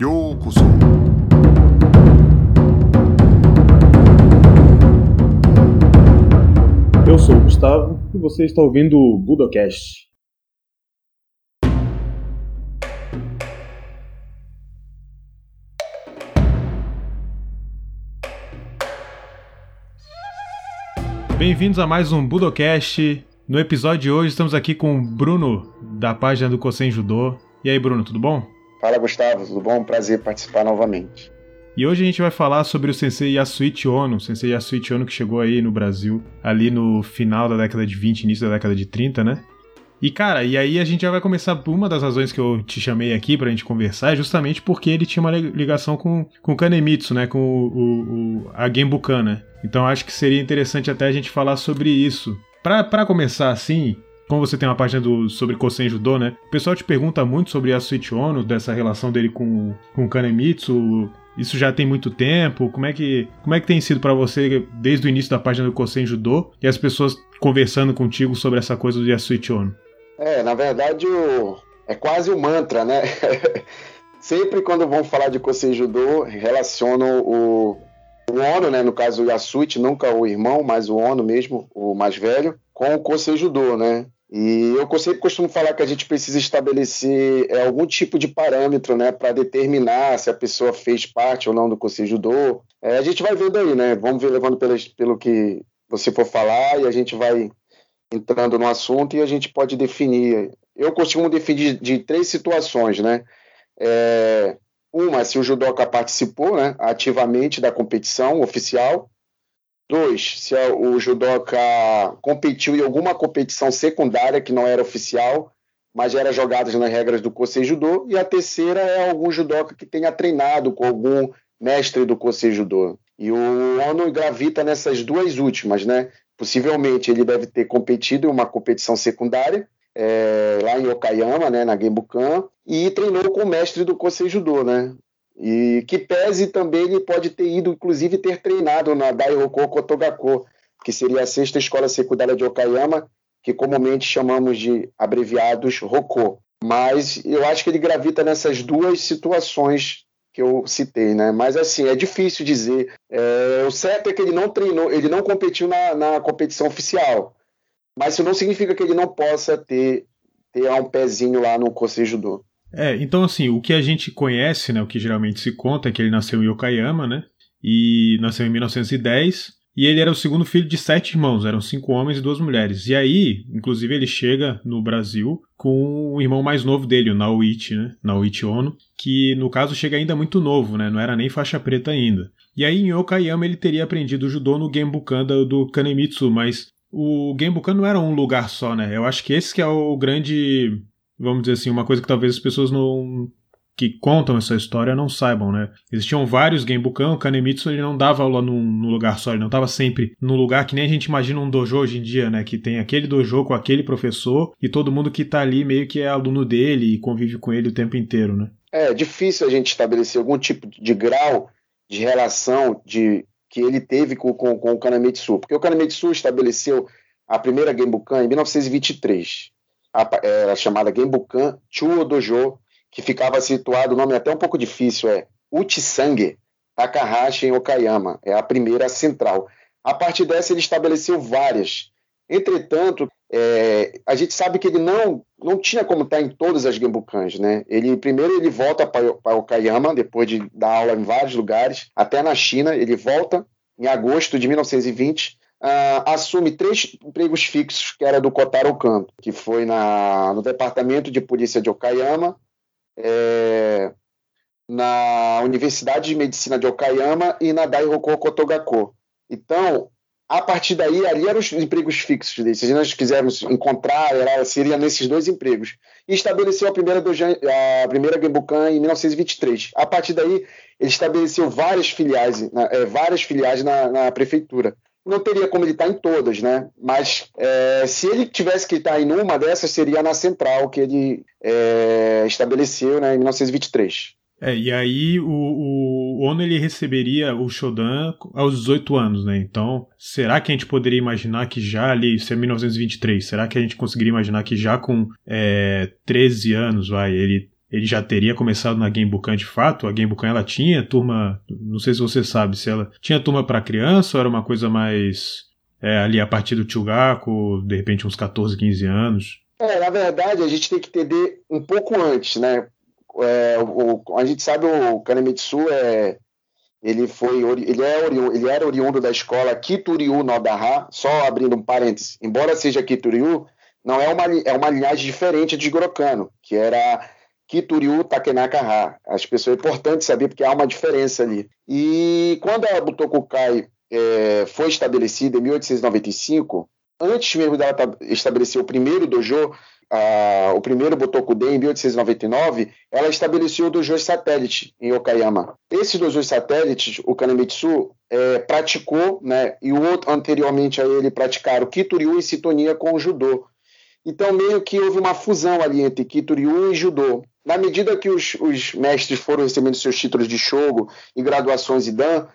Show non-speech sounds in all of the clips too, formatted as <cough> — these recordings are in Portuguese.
ようこそ Eu sou o Gustavo e você está ouvindo o Budocast. Bem-vindos a mais um Budocast. No episódio de hoje estamos aqui com o Bruno, da página do Kosen Judô. E aí, Bruno, tudo bom? Fala, Gustavo, tudo bom? Prazer participar novamente. E hoje a gente vai falar sobre o sensei Yasuichi Ono, sensei Yasuichi Ono que chegou aí no Brasil ali no final da década de 20, início da década de 30, né? E cara, e aí a gente já vai começar por uma das razões que eu te chamei aqui pra gente conversar, é justamente porque ele tinha uma ligação com, com o Kanemitsu, né? Com o, o a Genbukan, né? Então acho que seria interessante até a gente falar sobre isso. Pra, pra começar assim, como você tem uma página do, sobre Kosen Judô, né? O pessoal te pergunta muito sobre Yasuichi Ono, dessa relação dele com, com Kanemitsu, isso já tem muito tempo? Como é que, como é que tem sido para você desde o início da página do Kosen Judô e as pessoas conversando contigo sobre essa coisa do Yasuichi Ono? É, na verdade, o... é quase o um mantra, né? <laughs> Sempre quando vão falar de Kosen Judô, relacionam o, o Ono, né? No caso, o Yasuichi, nunca o irmão, mas o Ono mesmo, o mais velho, com o Kosen Judô, né? E eu sempre costumo falar que a gente precisa estabelecer é, algum tipo de parâmetro né, para determinar se a pessoa fez parte ou não do Conselho Judô. É, a gente vai vendo aí, né? Vamos ver levando pelo, pelo que você for falar e a gente vai entrando no assunto e a gente pode definir. Eu costumo definir de, de três situações, né? É, uma, se o judoca participou né, ativamente da competição oficial. Dois, se o judoca competiu em alguma competição secundária que não era oficial, mas era jogada nas regras do Kosei Judô. E a terceira é algum judoca que tenha treinado com algum mestre do Kosei Judô. E o Ono gravita nessas duas últimas, né? Possivelmente ele deve ter competido em uma competição secundária, é, lá em Okayama, né, na Genbukan, e treinou com o mestre do Kosei Judô, né? E que pese também ele pode ter ido, inclusive, ter treinado na Daihoko Kotogako, que seria a sexta escola secundária de Okayama, que comumente chamamos de abreviados Roko. Mas eu acho que ele gravita nessas duas situações que eu citei, né? Mas assim, é difícil dizer. É, o certo é que ele não treinou, ele não competiu na, na competição oficial. Mas isso não significa que ele não possa ter, ter um pezinho lá no Kosei Judô. É, então assim, o que a gente conhece, né, o que geralmente se conta é que ele nasceu em Okayama, né, e nasceu em 1910, e ele era o segundo filho de sete irmãos, eram cinco homens e duas mulheres. E aí, inclusive, ele chega no Brasil com o irmão mais novo dele, o Naoichi, né, Naoichi Ono, que no caso chega ainda muito novo, né, não era nem faixa preta ainda. E aí em Okayama ele teria aprendido judô no Genbukan do, Kanemitsu, mas o Genbukan não era um lugar só, né? Eu acho que esse que é o grande vamos dizer assim, uma coisa que talvez as pessoas não que contam essa história não saibam, né? Existiam vários Genbukan, o Kanemitsu ele não dava aula num, num lugar só, ele não estava sempre num lugar que nem a gente imagina um dojo hoje em dia, né? Que tem aquele dojo com aquele professor e todo mundo que está ali meio que é aluno dele e convive com ele o tempo inteiro, né? É difícil a gente estabelecer algum tipo de grau de relação de que ele teve com, com, com o Kanemitsu, porque o Kanemitsu estabeleceu a primeira Genbukan em 1923 era chamada Genbukan Chuo Dojo, que ficava situado, o nome é até um pouco difícil, é Uchisange Takahashi em Okayama, é a primeira central. A partir dessa ele estabeleceu várias. Entretanto, é, a gente sabe que ele não, não tinha como estar em todas as Genbukans, né? Ele primeiro ele volta para Okayama depois de dar aula em vários lugares, até na China, ele volta em agosto de 1920 uh, assume três empregos fixos, que era do Kotaro Kanto, que foi na, no Departamento de Polícia de Okayama, é, na Universidade de Medicina de Okayama e na Daihoko Kotogako. Então, a partir daí, ali eram os empregos fixos. Se nós quisermos encontrar, era, seria nesses dois empregos. E estabeleceu a primeira, Dojan, a primeira Genbukan em 1923. A partir daí, ele estabeleceu várias filiais, é, várias filiais na, na prefeitura não teria como ele estar em todas, né? Mas é, se ele tivesse que estar em uma dessas, seria na central que ele é, estabeleceu né, em 1923. É, e aí o, o Ono ele receberia o Shodan aos 18 anos, né? Então, será que a gente poderia imaginar que já ali, isso é 1923, será que a gente conseguiria imaginar que já com é, 13 anos, vai, ele ele já teria começado na Genbukan de fato. A Genbukan ela tinha turma, não sei se você sabe, se ela tinha turma para criança ou era uma coisa mais é, ali a partir do Chugaku, de repente uns 14, 15 anos. É, na verdade, a gente tem que entender um pouco antes, né? É, o, a gente sabe o Kanemitsu é ele foi ele é ele era oriundo da escola Kituryu no Daha, só abrindo um parênteses. Embora seja Kituryu, não é uma é uma linhagem diferente de Gorokano, que era Kituryu Takenaka-ha. As pessoas é importante saber porque há uma diferença ali. E quando a Butokukai é, foi estabelecida em 1895, antes mesmo dela estabelecer o primeiro dojo, a, o primeiro Botokuden, em 1899, ela estabeleceu o dojo satélite em Okayama. Esses dojos satélites, o Kanemitsu é, praticou, né, e o outro anteriormente a ele praticaram Kituryu em sintonia com o judô. Então, meio que houve uma fusão ali entre Kituryu e judô. Na medida que os, os mestres foram recebendo seus títulos de shogo e graduações e dan,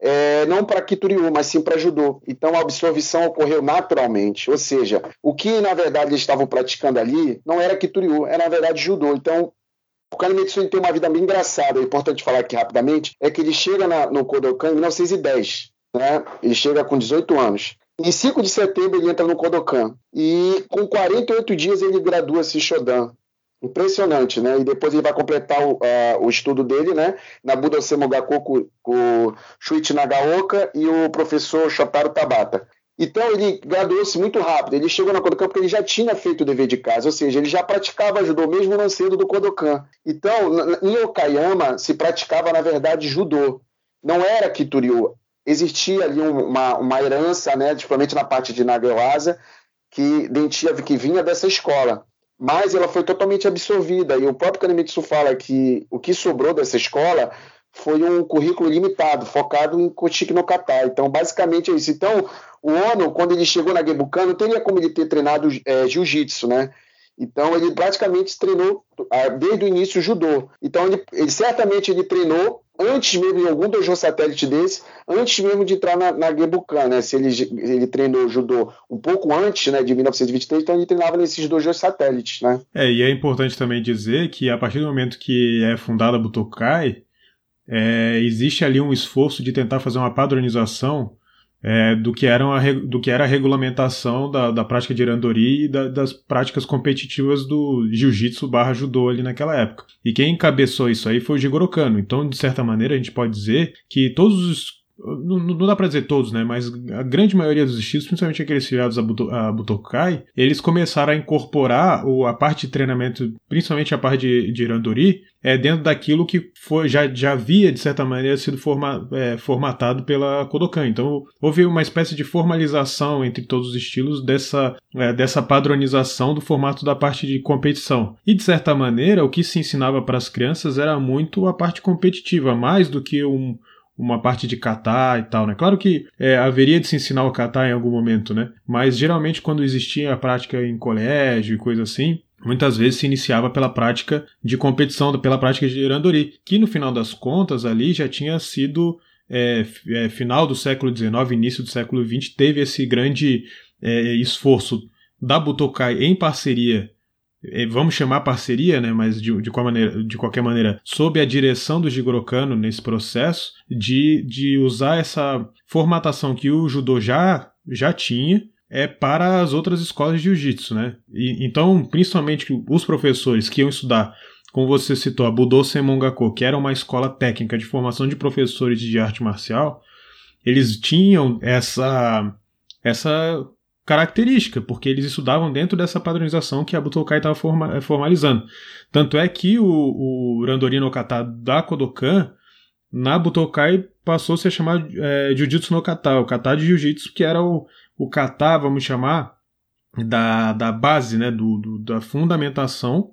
é, não para Kituryu, mas sim para judô. Então a absorção ocorreu naturalmente. Ou seja, o que na verdade eles estavam praticando ali não era Kituryu, era na verdade judô. Então o Kanemitsu tem uma vida bem engraçada, é importante falar aqui rapidamente, é que ele chega na, no Kodokan em 1910, né? ele chega com 18 anos. Em 5 de setembro ele entra no Kodokan e com 48 dias ele gradua-se Shodan. Impressionante, né? E depois ele vai completar o, uh, o estudo dele, né? Na Budose Mogaku com, Shuichi Nagaoka e o professor Shotaro Tabata. Então ele graduou-se muito rápido. Ele chegou na Kodokan porque ele já tinha feito o dever de casa, ou seja, ele já praticava judô mesmo não sendo do Kodokan. Então, em Okayama se praticava na verdade judô. Não era Kituryu. Existia ali uma, uma herança, né, principalmente na parte de Nagaoasa, que dentia que vinha dessa escola mas ela foi totalmente absorvida. E o próprio Kanemitsu fala que o que sobrou dessa escola foi um currículo limitado, focado em Koshiki no Kata. Então, basicamente é isso. Então, o Ono, quando ele chegou na Gebukan, não teria como ele ter treinado é, jiu-jitsu, né? Então, ele praticamente treinou desde o início judô. Então, ele, ele certamente ele treinou antes mesmo, em algum dojo satélite desse, antes mesmo de entrar na, na Gebukan, né? Se ele, ele treinou judô um pouco antes, né, de 1923, então ele treinava nesses dojos satélites, né? É, e é importante também dizer que a partir do momento que é fundada a Butokai, é, existe ali um esforço de tentar fazer uma padronização é, do, que era uma, do que era a regulamentação da, da prática de Irandori e da, das práticas competitivas do jiu-jitsu barra judô ali naquela época. E quem encabeçou isso aí foi o Jigoro Kano. Então, de certa maneira, a gente pode dizer que todos os não, não, dá para dizer todos, né? Mas a grande maioria dos estilos, principalmente aqueles filiados a, Buto, a Butokai, eles começaram a incorporar o, a parte de treinamento, principalmente a parte de, de Irandori, é dentro daquilo que foi, já, já havia, de certa maneira, sido forma, é, formatado pela Kodokan. Então, houve uma espécie de formalização entre todos os estilos dessa, é, dessa padronização do formato da parte de competição. E, de certa maneira, o que se ensinava para as crianças era muito a parte competitiva, mais do que um, uma parte de kata e tal, né? Claro que é, haveria de se ensinar o kata em algum momento, né? Mas geralmente quando existia a prática em colégio e coisa assim, muitas vezes se iniciava pela prática de competição, pela prática de randori, que no final das contas ali já tinha sido é, é, final do século XIX, início do século XX, teve esse grande é, esforço da Butokai em parceria vamos chamar parceria, né, mas de, de, qual maneira, de qualquer maneira, sob a direção do Jigoro Kano nesse processo, de, de usar essa formatação que o judô já, já tinha é para as outras escolas de jiu-jitsu, né? E, então, principalmente os professores que iam estudar, como você citou, a Budo Senmongako, que era uma escola técnica de formação de professores de arte marcial, eles tinham essa essa característica, porque eles estudavam dentro dessa padronização que a Butokai estava forma, eh, formalizando. Tanto é que o, o Randori no Kata da Kodokan, na Butokai, passou a se chamar é, Jiu-Jitsu no Kata, o Kata de Jiu-Jitsu, que era o, o Kata, vamos chamar, da, da base, né, do, do da fundamentação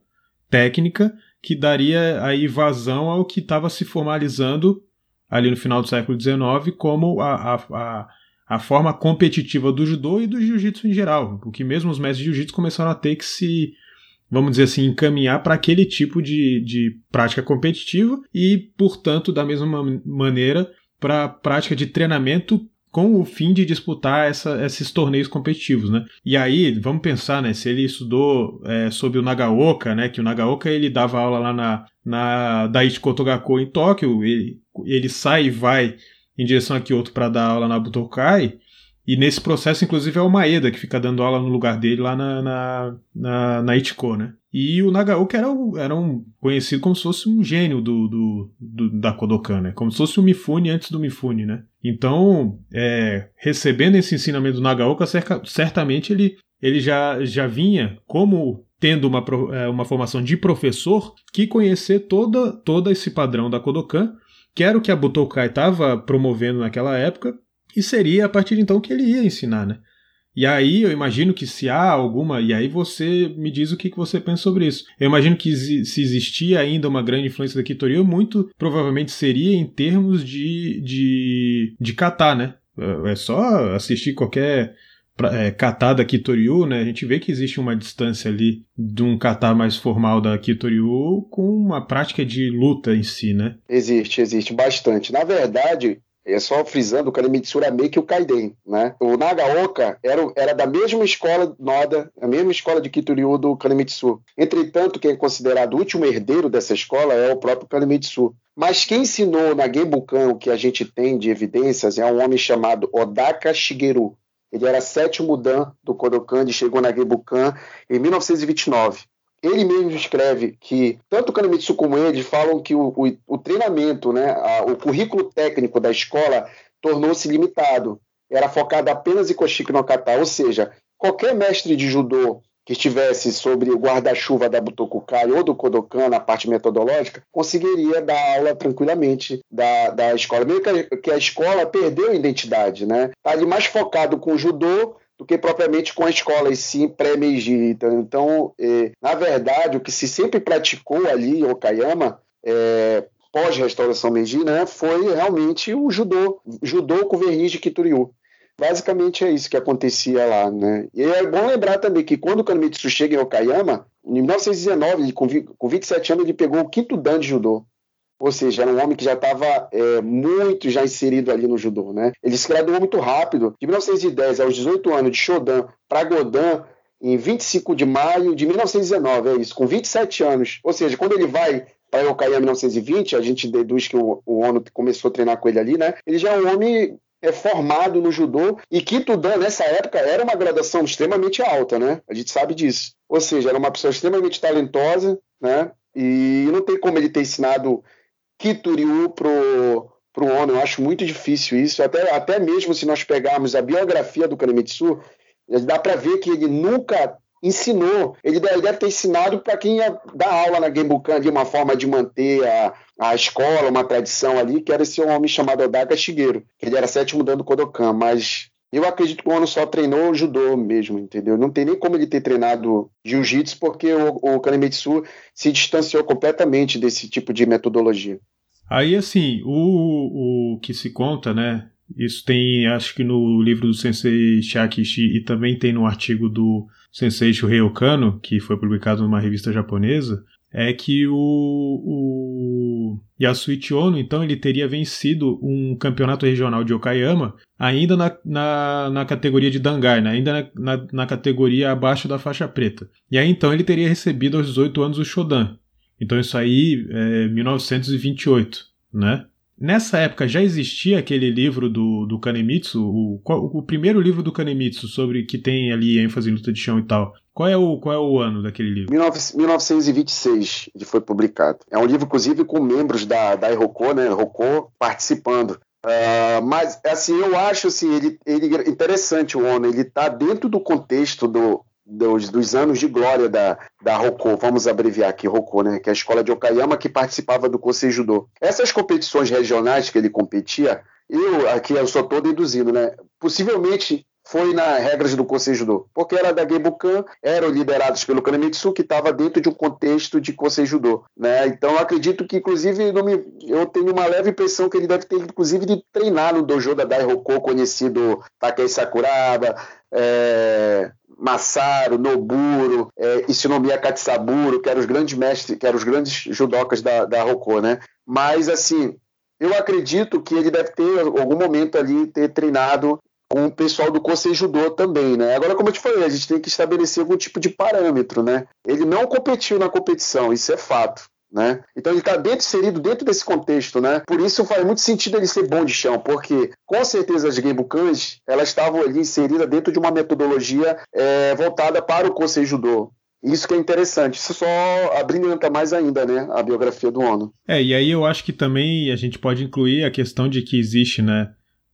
técnica que daria aí vazão ao que estava se formalizando ali no final do século XIX como a, a, a a forma competitiva do judô e do jiu-jitsu em geral, porque mesmo os mestres de jiu-jitsu começaram a ter que se, vamos dizer assim, encaminhar para aquele tipo de, de prática competitiva e, portanto, da mesma maneira, para prática de treinamento com o fim de disputar essa, esses torneios competitivos, né? E aí, vamos pensar, né? Se ele estudou é, sobre o Nagaoka, né? Que o Nagaoka ele dava aula lá na, na Daiichi Kotogaku em Tóquio, ele, ele sai e vai em direção a Kyoto para dar aula na Butokai, e nesse processo, inclusive, é o Maeda que fica dando aula no lugar dele lá na, na, na, na Ichiko, né? E o Nagaoka era, era um, conhecido como se fosse um gênio do, do, do, da Kodokan, né? Como se fosse o Mifune antes do Mifune, né? Então, é, recebendo esse ensinamento do Nagaoka, certamente ele, ele já, já vinha como tendo uma, é, uma formação de professor que conhecer toda, todo esse padrão da Kodokan, que era o que a Butokai estava promovendo naquela época, e seria a partir de então que ele ia ensinar, né? E aí eu imagino que se há alguma, e aí você me diz o que, você pensa sobre isso. Eu imagino que se existia ainda uma grande influência da Kitoriu, muito provavelmente seria em termos de, de, de kata, né? É só assistir qualquer é, kata da Kitoriu, né? A gente vê que existe uma distância ali de um kata mais formal da Kitoriu com uma prática de luta em si, né? Existe, existe bastante. Na verdade, é só frisando, o Kanemitsu era meio que o Kaiden, né? O Nagaoka era, era da mesma escola Noda, a mesma escola de Kitoryu do Kanemitsu. Entretanto, quem é considerado o último herdeiro dessa escola é o próprio Kanemitsu. Mas quem ensinou na Genbukan o que a gente tem de evidências é um homem chamado Odaka Shigeru. Ele era sétimo dan do Kodokan e chegou na Genbukan em 1929. Ele mesmo escreve que tanto o Kanemitsu como ele falam que o, o, o treinamento, né, a, o currículo técnico da escola tornou-se limitado. Era focado apenas em Koshiki no Kata, ou seja, qualquer mestre de judô que estivesse sobre o guarda-chuva da Butokukai ou do Kodokan na parte metodológica, conseguiria dar aula tranquilamente da, da escola. Mesmo que a, que a escola perdeu a identidade, né? Está ali mais focado com o judô do que propriamente com a escola, e sim pré-Meiji. Então, é, na verdade, o que se sempre praticou ali em Okayama, é, pós-restauração Meiji, né, foi realmente o judô, judô com verniz de Kituryu. Basicamente é isso que acontecia lá, né? E é bom lembrar também que quando o Kanemitsu chega em Okayama, em 1919, com 27 anos, ele pegou o quinto dan de judô. Ou seja, era um homem que já estava é, muito já inserido ali no judô, né? Ele se graduou muito rápido. De 1910 aos 18 anos, de Shodan para Godan, em 25 de maio de 1919, é isso, com 27 anos. Ou seja, quando ele vai para Yokai em 1920, a gente deduz que o, o Ono começou a treinar com ele ali, né? Ele já é um homem é formado no judô e Kitudan nessa época era uma graduação extremamente alta, né? A gente sabe disso. Ou seja, era uma pessoa extremamente talentosa, né? E não tem como ele ter ensinado Kituryu pro para o Ono. Eu acho muito difícil isso. Até, até mesmo se nós pegarmos a biografia do Kanemitsu, dá para ver que ele nunca ensinou. Ele deve ter ensinado para quem ia dar aula na Genbukan de uma forma de manter a, a escola, uma tradição ali, que era esse homem chamado Odaka Shigeru, que ele era sétimo dando Kodokan, mas eu acredito que o Ono só treinou judô mesmo, entendeu? Não tem nem como ele ter treinado jiu-jitsu, porque o, o Kanemitsu se distanciou completamente desse tipo de metodologia. Aí, assim, o, o que se conta, né? Isso tem, acho que no livro do Sensei Shakishi e também tem no artigo do Sensei Shuhei Okano, que foi publicado numa revista japonesa, é que o, o Yasuichi Ono, então, ele teria vencido um campeonato regional de Okayama ainda na, na, na categoria de Dangai, né? ainda na, na, na, categoria abaixo da faixa preta. E aí, então, ele teria recebido aos 18 anos o Shodan. Então, isso aí é 1928, né? Nessa época já existia aquele livro do, do Kanemitsu, o, o, primeiro livro do Kanemitsu, sobre que tem ali ênfase em luta de chão e tal. Qual é o, qual é o ano daquele livro? 1926 ele foi publicado. É um livro, inclusive, com membros da, da Iroko, né, Iroko participando. Uh, mas, assim, eu acho assim, ele, ele interessante o Ono, ele está dentro do contexto do, dos, dos, anos de glória da, da Rokô, vamos abreviar aqui Rokô, né, que é a escola de Okayama que participava do Kosei Judô. Essas competições regionais que ele competia, eu aqui eu só estou deduzindo, né, possivelmente foi nas regras do Kosei Judô, porque era da Gebukan, eram liderados pelo Kanemitsu, que estava dentro de um contexto de Kosei Judô, né? Então acredito que, inclusive, me, eu tenho uma leve impressão que ele deve ter, inclusive, de treinar no dojo da Dai conhecido Takei Sakuraba, é, Masaru, Noburo, é, Ishinomiya Katsaburo, que eram os grandes mestres, que eram os grandes judocas da, da né? Mas, assim, eu acredito que ele deve ter, em algum momento ali, ter treinado com o pessoal do Kosei Judô também, né? Agora, como eu te falei, a gente tem que estabelecer algum tipo de parâmetro, né? Ele não competiu na competição, isso é fato. Né? Então ele está dentro, inserido dentro desse contexto, né? Por isso faz muito sentido ele ser bom de chão, porque com certeza as Genbukans elas estavam ali inseridas dentro de uma metodologia é, voltada para o Kosei Judô. Isso que é interessante, isso só abrilhanta mais ainda, né, a biografia do Ono. É, e aí eu acho que também a gente pode incluir a questão de que existe, né,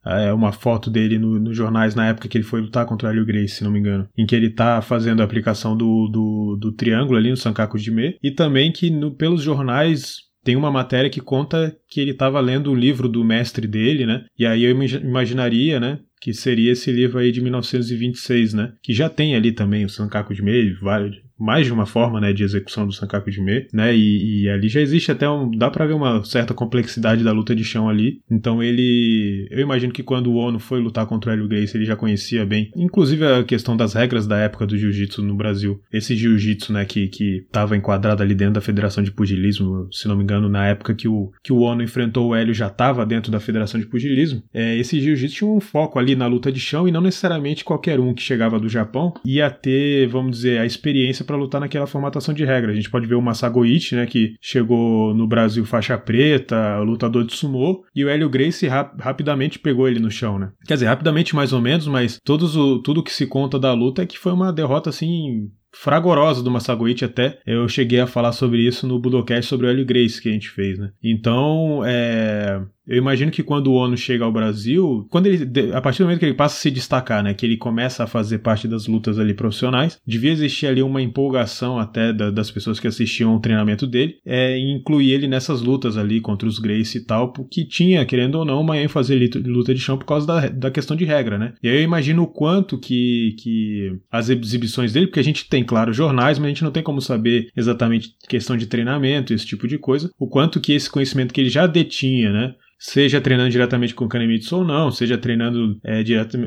é uma foto dele nos no jornais na época que ele foi lutar contra o Hélio Grace, se não me engano, em que ele tá fazendo a aplicação do, do, do triângulo ali no Sankaku Jime, e também que no, pelos jornais tem uma matéria que conta que ele estava lendo o livro do mestre dele, né? E aí eu imaginaria, né, que seria esse livro aí de 1926, né? Que já tem ali também o Sankaku Jime, vários, mais de uma forma né, de execução do Sankaku Jime, né? E, e, ali já existe até um. dá para ver uma certa complexidade da luta de chão ali. Então ele. Eu imagino que quando o Ono foi lutar contra o Hélio Grace, ele já conhecia bem. Inclusive a questão das regras da época do jiu-jitsu no Brasil. Esse jiu-jitsu, né, que, que tava enquadrado ali dentro da Federação de Pugilismo, se não me engano, na época que o, que o Ono enfrentou o Hélio já tava dentro da Federação de Pugilismo. É, esse jiu-jitsu tinha um foco ali na luta de chão e não necessariamente qualquer um que chegava do Japão ia ter, vamos dizer, a experiência para lutar naquela formatação de regra. A gente pode ver o Masagoichi, né, que chegou no Brasil faixa preta, lutador de sumô, e o Hélio Gracie rap rapidamente pegou ele no chão, né? Quer dizer, rapidamente mais ou menos, mas todos o, tudo que se conta da luta é que foi uma derrota assim fragorosa do Masagoichi até. Eu cheguei a falar sobre isso no Budocast sobre o Hélio Grace que a gente fez, né? Então, é... Eu imagino que quando o Ono chega ao Brasil, quando ele, a partir do momento que ele passa a se destacar, né, que ele começa a fazer parte das lutas ali profissionais, devia existir ali uma empolgação até da, das pessoas que assistiam o treinamento dele, é, incluir ele nessas lutas ali contra os Grace e tal, porque tinha, querendo ou não, uma ênfase ali luta de chão por causa da, da questão de regra, né? E aí eu imagino o quanto que, que as exibições dele, porque a gente tem, claro, jornais, mas a gente não tem como saber exatamente questão de treinamento, esse tipo de coisa, o quanto que esse conhecimento que ele já detinha, né? Seja treinando diretamente com o Kanemitsu ou não, seja treinando é,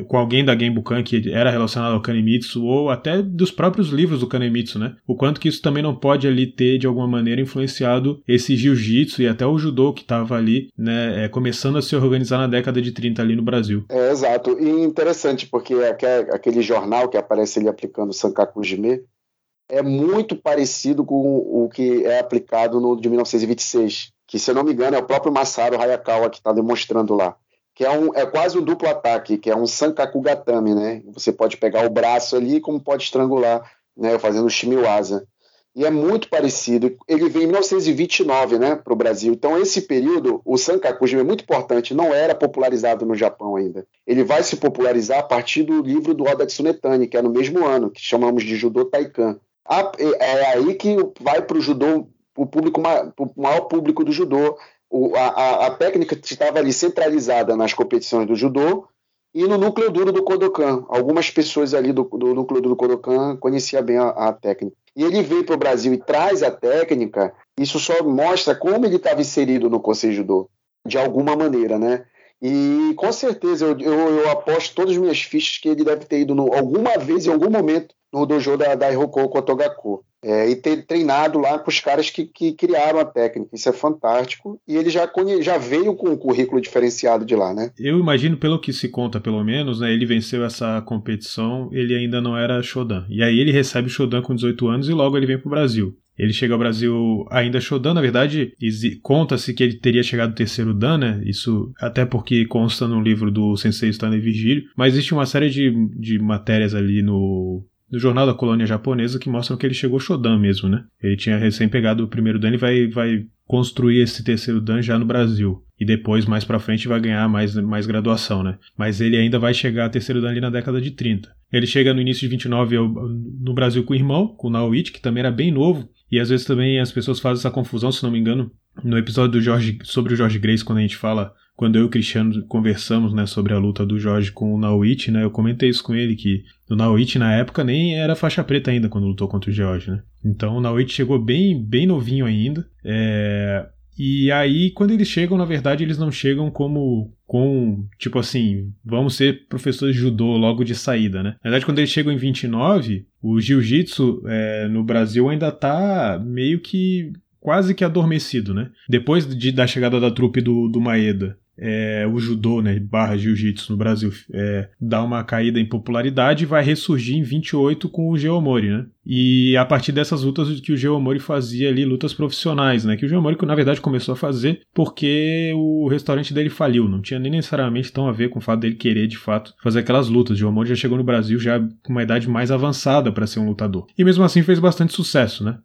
com alguém da Genbukan que era relacionado ao Kanemitsu ou até dos próprios livros do Kanemitsu, né? O quanto que isso também não pode ali ter de alguma maneira influenciado esse jiu-jitsu e até o judô que estava ali, né, é, começando a se organizar na década de 30 ali no Brasil. É, exato. E interessante porque aquele jornal que aparece ele aplicando Sankaku Jime é muito parecido com o que é aplicado no de 1926 que se eu não me engano é o próprio Masaru Hayakawa que está demonstrando lá, que é, um, é quase um duplo ataque, que é um Sankaku Gatame, né? Você pode pegar o braço ali como pode estrangular, né? Fazendo Shimiwaza. E é muito parecido. Ele veio em 1929, né, para o Brasil. Então esse período, o Sankaku é muito importante. Não era popularizado no Japão ainda. Ele vai se popularizar a partir do livro do Oda Tsunetani, que é no mesmo ano, que chamamos de Judô Taikan. É aí que vai para o judô o público, o maior público do judô. O, a, a, técnica estava ali centralizada nas competições do judô e no núcleo duro do Kodokan. Algumas pessoas ali do, do núcleo duro do Kodokan conheciam bem a, a técnica. E ele veio para o Brasil e traz a técnica, isso só mostra como ele estava inserido no Conselho Judô, de alguma maneira, né? E com certeza eu, eu, eu, aposto todas as minhas fichas que ele deve ter ido no, alguma vez, em algum momento, no dojo da, da Hiroko Kotogaku. É, e ter treinado lá com os caras que, que, criaram a técnica. Isso é fantástico. E ele já, conhe, já veio com um currículo diferenciado de lá, né? Eu imagino, pelo que se conta, pelo menos, né? Ele venceu essa competição, ele ainda não era Shodan. E aí ele recebe o Shodan com 18 anos e logo ele vem pro Brasil. Ele chega ao Brasil ainda Shodan, na verdade, conta-se que ele teria chegado terceiro Dan, né? Isso até porque consta no livro do Sensei Stanley Vigílio, mas existe uma série de, de matérias ali no do jornal da colônia japonesa que mostram que ele chegou Shodan mesmo, né? Ele tinha recém pegado o primeiro dan e vai, vai construir esse terceiro dan já no Brasil. E depois, mais pra frente, vai ganhar mais, mais graduação, né? Mas ele ainda vai chegar a terceiro dan ali na década de 30. Ele chega no início de 29 no Brasil com o irmão, com o Naoichi, que também era bem novo. E às vezes também as pessoas fazem essa confusão, se não me engano, no episódio do Jorge, sobre o Jorge Grace, quando a gente fala quando eu e o Cristiano conversamos né, sobre a luta do Jorge com o Naoichi, né, eu comentei isso com ele, que o Naoichi na época nem era faixa preta ainda quando lutou contra o George, né? Então o Naoichi chegou bem, bem novinho ainda. É... E aí, quando eles chegam, na verdade, eles não chegam como com, tipo assim, vamos ser professores de judô logo de saída, né? Na verdade, quando eles chegam em 29, o jiu-jitsu é, no Brasil ainda tá meio que quase que adormecido, né? Depois de, da chegada da trupe do, do Maeda é, o judô, né, barra jiu-jitsu no Brasil, é, dá uma caída em popularidade e vai ressurgir em 28 com o Geomori, né? E a partir dessas lutas que o Geomori fazia ali, lutas profissionais, né? Que o Geomori, na verdade, começou a fazer porque o restaurante dele faliu. Não tinha nem necessariamente tão a ver com o fato dele querer, de fato, fazer aquelas lutas. O Geomori já chegou no Brasil já com uma idade mais avançada para ser um lutador. E mesmo assim fez bastante sucesso, né?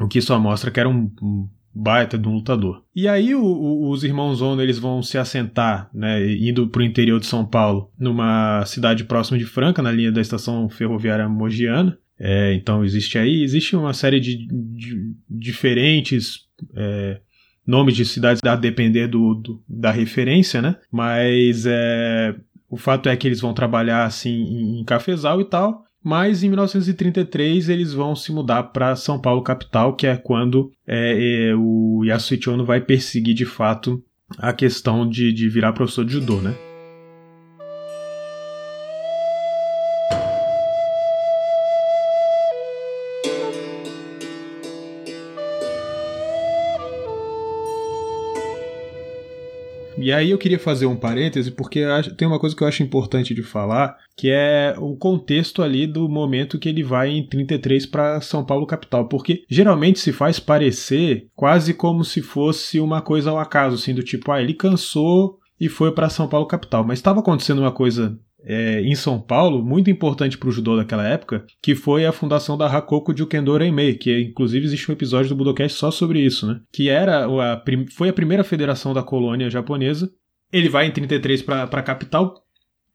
O que só mostra que era um, um baita de um lutador. E aí o, o, os irmãos Ono eles vão se assentar, né, indo para o interior de São Paulo, numa cidade próxima de Franca, na linha da estação ferroviária Mogiana. É, então existe aí, existe uma série de, de diferentes é, nomes de cidades a depender do, do, da referência, né? Mas é, o fato é que eles vão trabalhar assim em, em cafezal e tal. Mas em 1933 eles vão se mudar para São Paulo capital, que é quando é, é, o Yasuichi Ono vai perseguir de fato a questão de, de virar professor de judô, né? E aí eu queria fazer um parêntese, porque tem uma coisa que eu acho importante de falar, que é o contexto ali do momento que ele vai em 33 para São Paulo capital, porque geralmente se faz parecer quase como se fosse uma coisa ao acaso, assim, do tipo, ah, ele cansou e foi para São Paulo capital, mas estava acontecendo uma coisa é, em São Paulo, muito importante para o judô daquela época, que foi a fundação da Hakoku Jukendo Reimei, que inclusive existe um episódio do Budocast só sobre isso, né? Que era a, foi a primeira federação da colônia japonesa. Ele vai em 33 para a capital,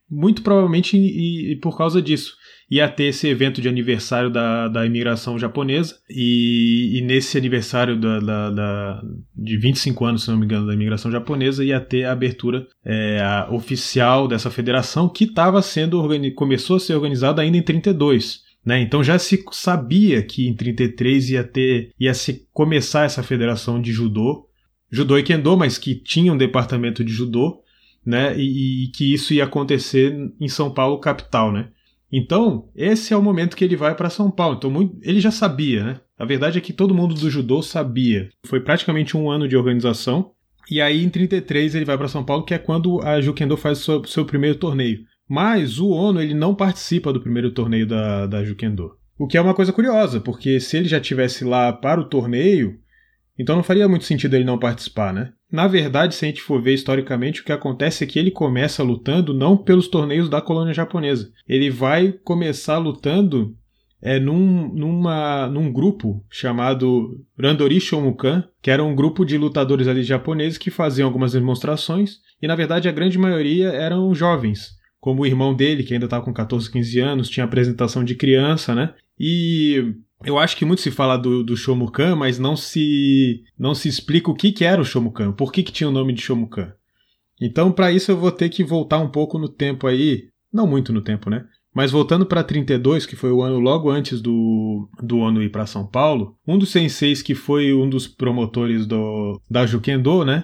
muito provavelmente e, e por causa disso ia ter esse evento de aniversário da, da imigração japonesa, e, e nesse aniversário da, da, da, de 25 anos, se não me engano, da imigração japonesa, ia ter a abertura é, a oficial dessa federação, que estava sendo começou a ser organizada ainda em 32. Né? Então já se sabia que em 33 ia ter ia se começar essa federação de judô, judô e kendo, mas que tinha um departamento de judô, né? E, e que isso ia acontecer em São Paulo capital, né? Então, esse é o momento que ele vai para São Paulo. Então, muito, ele já sabia, né? A verdade é que todo mundo do judô sabia. Foi praticamente um ano de organização. E aí, em 33, ele vai para São Paulo, que é quando a Jukendo faz o seu, seu, primeiro torneio. Mas o Ono ele não participa do primeiro torneio da, da Jukendo. O que é uma coisa curiosa, porque se ele já tivesse lá para o torneio, então não faria muito sentido ele não participar, né? Na verdade, se a gente for ver historicamente, o que acontece é que ele começa lutando não pelos torneios da colônia japonesa. Ele vai começar lutando é, num, numa, num grupo chamado Randori Shomukan, que era um grupo de lutadores ali japoneses que faziam algumas demonstrações, e na verdade a grande maioria eram jovens, como o irmão dele, que ainda estava com 14, 15 anos, tinha apresentação de criança, né? E eu acho que muito se fala do, do Shomukan, mas não se não se explica o que, que era o Shomukan, por que, que tinha o nome de Shomukan. Então, para isso, eu vou ter que voltar um pouco no tempo aí, não muito no tempo, né? Mas voltando para 32, que foi o ano logo antes do, do Ono ir para São Paulo, um dos senseis que foi um dos promotores do, da Jukendo, né?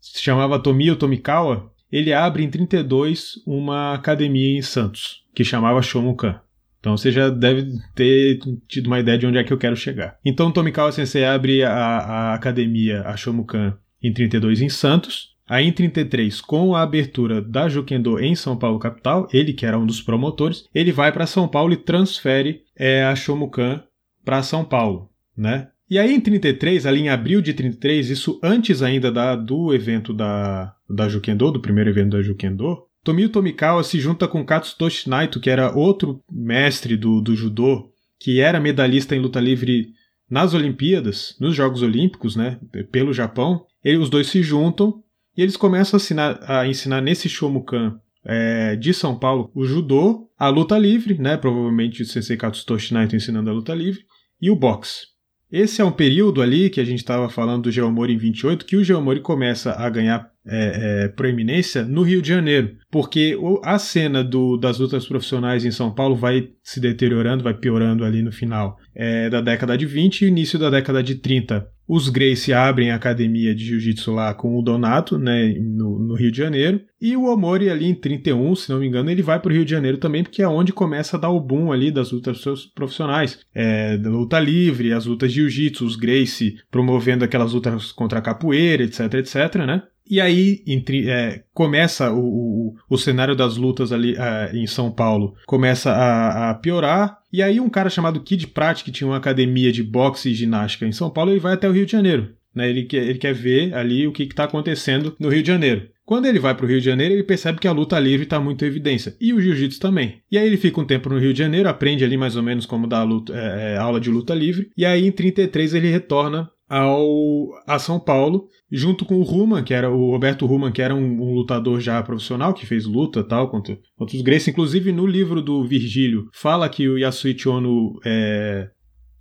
Se chamava Tomio Tomikawa. Ele abre em 32 uma academia em Santos, que chamava Shomukan. Então você já deve ter tido uma ideia de onde é que eu quero chegar. Então Tomikawa Sensei abre a, a academia a Shomukan em 32 em Santos. Aí em 33, com a abertura da Jukendo em São Paulo capital, ele que era um dos promotores, ele vai para São Paulo e transfere é, a Shomukan para São Paulo, né? E aí em 33, ali em abril de 33, isso antes ainda da, do evento da, da Jukendo, do primeiro evento da Jukendo, Tomio Tomikawa se junta com Katsutoshi Naito, que era outro mestre do, do judô, que era medalhista em luta livre nas Olimpíadas, nos Jogos Olímpicos, né, pelo Japão. E os dois se juntam e eles começam a, ensinar, a ensinar nesse Shomukan é, de São Paulo o judô, a luta livre, né, provavelmente o Sensei Katsutoshi Naito ensinando a luta livre, e o boxe. Esse é um período ali que a gente estava falando do Geomori em 28, que o Geomori começa a ganhar é, é, proeminência no Rio de Janeiro, porque a cena do, das lutas profissionais em São Paulo vai se deteriorando, vai piorando ali no final é, da década de 20 e início da década de 30. Os Gracie abrem a academia de jiu-jitsu lá com o Donato, né, no, no, Rio de Janeiro. E o Omori ali em 31, se não me engano, ele vai para o Rio de Janeiro também, porque é onde começa a dar o boom ali das lutas profissionais. É, da luta livre, as lutas de jiu-jitsu, os Gracie promovendo aquelas lutas contra a capoeira, etc, etc, né? E aí entre, é, começa o, o, o, cenário das lutas ali é, em São Paulo começa a, a, piorar. E aí um cara chamado Kid Pratt, que tinha uma academia de boxe e ginástica em São Paulo, ele vai até o Rio de Janeiro. Né? Ele, quer, ele quer ver ali o que está acontecendo no Rio de Janeiro. Quando ele vai para o Rio de Janeiro, ele percebe que a luta livre está muito em evidência. E o jiu-jitsu também. E aí ele fica um tempo no Rio de Janeiro, aprende ali mais ou menos como dar luta, é, é, aula de luta livre. E aí em 33 ele retorna ao, a São Paulo, junto com o Ruman, que era o Roberto Ruman, que era um, um lutador já profissional, que fez luta tal contra, contra os Gracie. Inclusive, no livro do Virgílio, fala que o Yasuichi Ono é,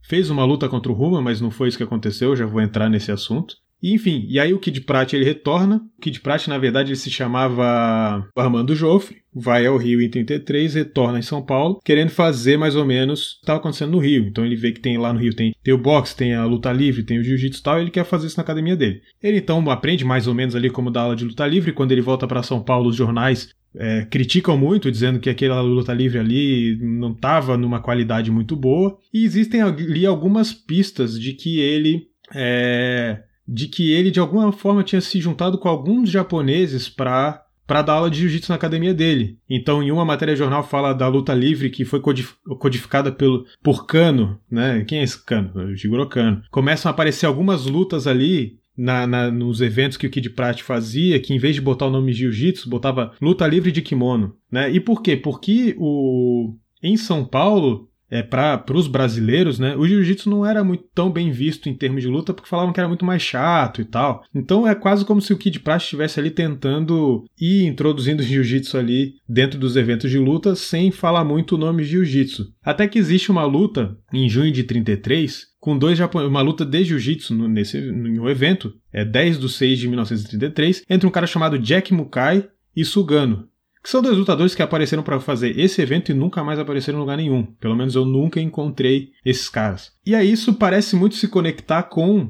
fez uma luta contra o Ruman, mas não foi isso que aconteceu, já vou entrar nesse assunto. E, enfim, e aí o Kid Prat ele retorna. O Kid Prat, na verdade, ele se chamava Armando Joffre, vai ao Rio em 33, retorna em São Paulo, querendo fazer mais ou menos o que estava acontecendo no Rio. Então ele vê que tem lá no Rio tem, tem o boxe, tem a luta livre, tem o jiu-jitsu e tal, e ele quer fazer isso na academia dele. Ele então aprende mais ou menos ali como dar aula de luta livre. Quando ele volta para São Paulo, os jornais é, criticam muito, dizendo que aquela luta livre ali não estava numa qualidade muito boa. E existem ali algumas pistas de que ele é, de que ele de alguma forma tinha se juntado com alguns japoneses para para dar aula de jiu-jitsu na academia dele. Então, em uma matéria jornal fala da luta livre que foi codificada pelo, por Kano, né? Quem é esse Kano? O Jigoro. Começam a aparecer algumas lutas ali na, na, nos eventos que o Kid Prat fazia, que em vez de botar o nome Jiu-Jitsu, botava luta livre de kimono, né? E por quê? Porque o em São Paulo é, para os brasileiros, né, o jiu-jitsu não era muito tão bem visto em termos de luta porque falavam que era muito mais chato e tal. Então é quase como se o Kid Pratt estivesse ali tentando ir introduzindo jiu-jitsu ali dentro dos eventos de luta sem falar muito o nome jiu-jitsu. Até que existe uma luta em junho de 33 com dois japoneses, uma luta de jiu-jitsu nesse no evento, é 10 de 6 de 1933, entre um cara chamado Jack Mukai e Sugano que são dois lutadores que apareceram para fazer esse evento e nunca mais apareceram em lugar nenhum. Pelo menos eu nunca encontrei esses caras. E aí isso parece muito se conectar com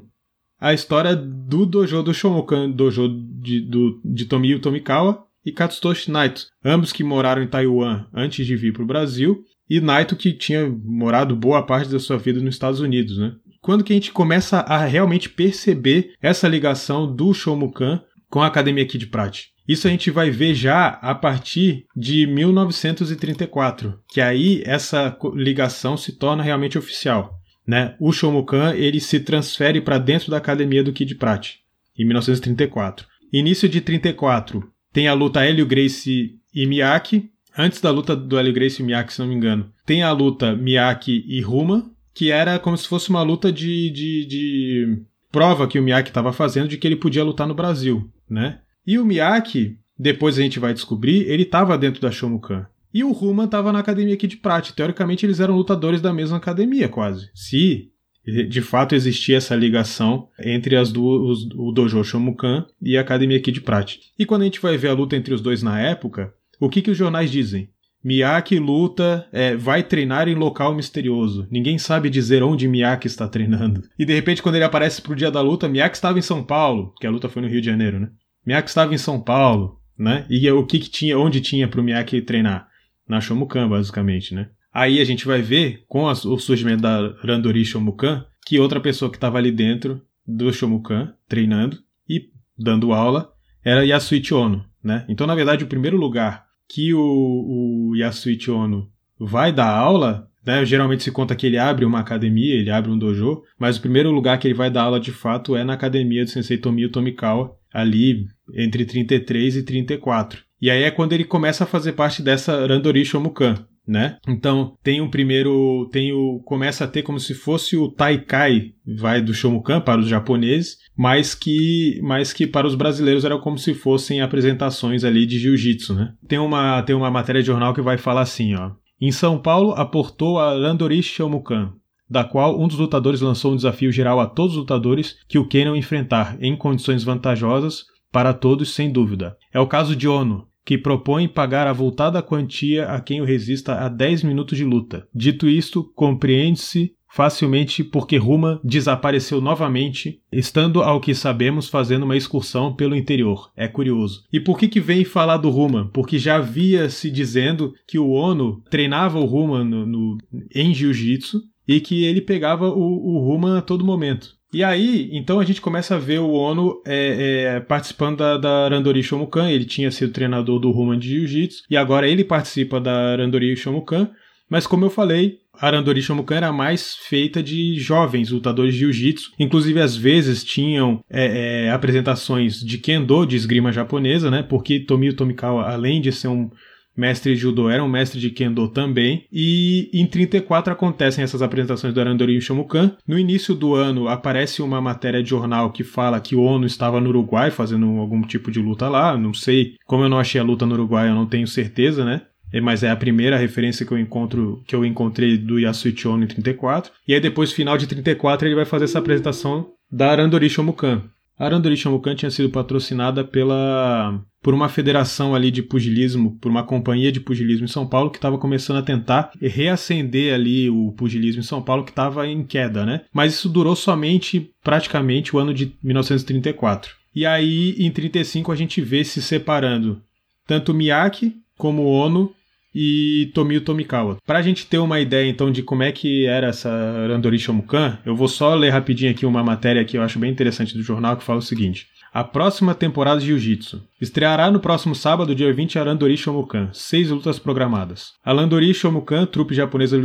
a história do dojo do Shomokan, dojo de, do, de Tomiyo Tomikawa e Katsutoshi Naito, ambos que moraram em Taiwan antes de vir para o Brasil, e Naito que tinha morado boa parte da sua vida nos Estados Unidos, né? Quando que a gente começa a realmente perceber essa ligação do Shomukan com a Academia Kid Prat? Isso a gente vai ver já a partir de 1934, que aí essa ligação se torna realmente oficial. Né? O Shomukan ele se transfere para dentro da academia do Kid Prat, em 1934. Início de 34 tem a luta Hélio Gracie e Miyake. Antes da luta do Hélio Gracie e Miyake, se não me engano, tem a luta Miyake e Ruma, que era como se fosse uma luta de, de, de prova que o Miyake estava fazendo de que ele podia lutar no Brasil, né? E o Miyake, depois a gente vai descobrir, ele estava dentro da Shomukan. E o Ruman estava na academia aqui de Prat. Teoricamente, eles eram lutadores da mesma academia, quase. Se de fato existia essa ligação entre as duas, o dojo Shomukan e a academia aqui de Prat. E quando a gente vai ver a luta entre os dois na época, o que, que os jornais dizem? Miyake luta, é, vai treinar em local misterioso. Ninguém sabe dizer onde Miyake está treinando. E de repente, quando ele aparece pro dia da luta, Miyake estava em São Paulo, que a luta foi no Rio de Janeiro, né? Miyake estava em São Paulo, né? E o que, que tinha, onde tinha para o Miyake treinar? Na Shomukan, basicamente, né? Aí a gente vai ver, com a, o surgimento da Randori Shomukan, que outra pessoa que estava ali dentro do Shomukan, treinando e dando aula, era Yasuichi Ono, né? Então, na verdade, o primeiro lugar que o, o Yasuichi Ono vai dar aula, né? Geralmente se conta que ele abre uma academia, ele abre um dojo, mas o primeiro lugar que ele vai dar aula de fato é na academia do Sensei Tomio Tomikawa, ali entre 33 e 34. E aí é quando ele começa a fazer parte dessa Randori Shomukan, né? Então, tem um primeiro, tem o começa a ter como se fosse o Taikai, vai do Shomukan para os japoneses, mas que, mas que para os brasileiros era como se fossem apresentações ali de jiu-jitsu, né? Tem uma, tem uma matéria de jornal que vai falar assim, ó. Em São Paulo, aportou a Randori Shomukan, da qual um dos lutadores lançou um desafio geral a todos os lutadores que o queiram enfrentar em condições vantajosas para todos sem dúvida. É o caso de Ono, que propõe pagar avultada quantia a quem o resista a 10 minutos de luta. Dito isto, compreende-se facilmente porque Ruma desapareceu novamente, estando ao que sabemos fazendo uma excursão pelo interior. É curioso. E por que que vem falar do Ruma? Porque já havia se dizendo que o Ono treinava o Ruma no, no em jiu-jitsu e que ele pegava o, o Ruma a todo momento. E aí, então a gente começa a ver o Ono é, é, participando da, da Randori Shomukan. Ele tinha sido treinador do Ruma de Jiu-Jitsu e agora ele participa da Randori Shomukan. Mas como eu falei, a Randori Shomukan era mais feita de jovens lutadores de jiu-jitsu. Inclusive, às vezes tinham é, é, apresentações de kendo, de esgrima japonesa, né? Porque Tomio Tomikawa, além de ser um mestre judô, era um mestre de kendo também. E em 34 acontecem essas apresentações do Arandori Shomukan. No início do ano aparece uma matéria de jornal que fala que o Ono estava no Uruguai fazendo algum tipo de luta lá. Não sei, como eu não achei a luta no Uruguai, eu não tenho certeza, né? É, mas é a primeira referência que eu encontro que eu encontrei do Yasuichi Ono em 34. E aí depois, final de 34, ele vai fazer essa apresentação da Arandori Shomukan. A Arandori Shomukan tinha sido patrocinada pela por uma federação ali de pugilismo, por uma companhia de pugilismo em São Paulo que estava começando a tentar reacender ali o pugilismo em São Paulo que estava em queda, né? Mas isso durou somente praticamente o ano de 1934. E aí em 35 a gente vê se separando tanto Miyake como Ono e Tomio Tomikawa. Para a gente ter uma ideia então de como é que era essa Randori Shomukan, eu vou só ler rapidinho aqui uma matéria que eu acho bem interessante do jornal que fala o seguinte: a próxima temporada de Jiu-Jitsu. Estreará no próximo sábado, dia 20, a Randori Shomukan. Seis lutas programadas. A Randori Shomukan, trupe japonesa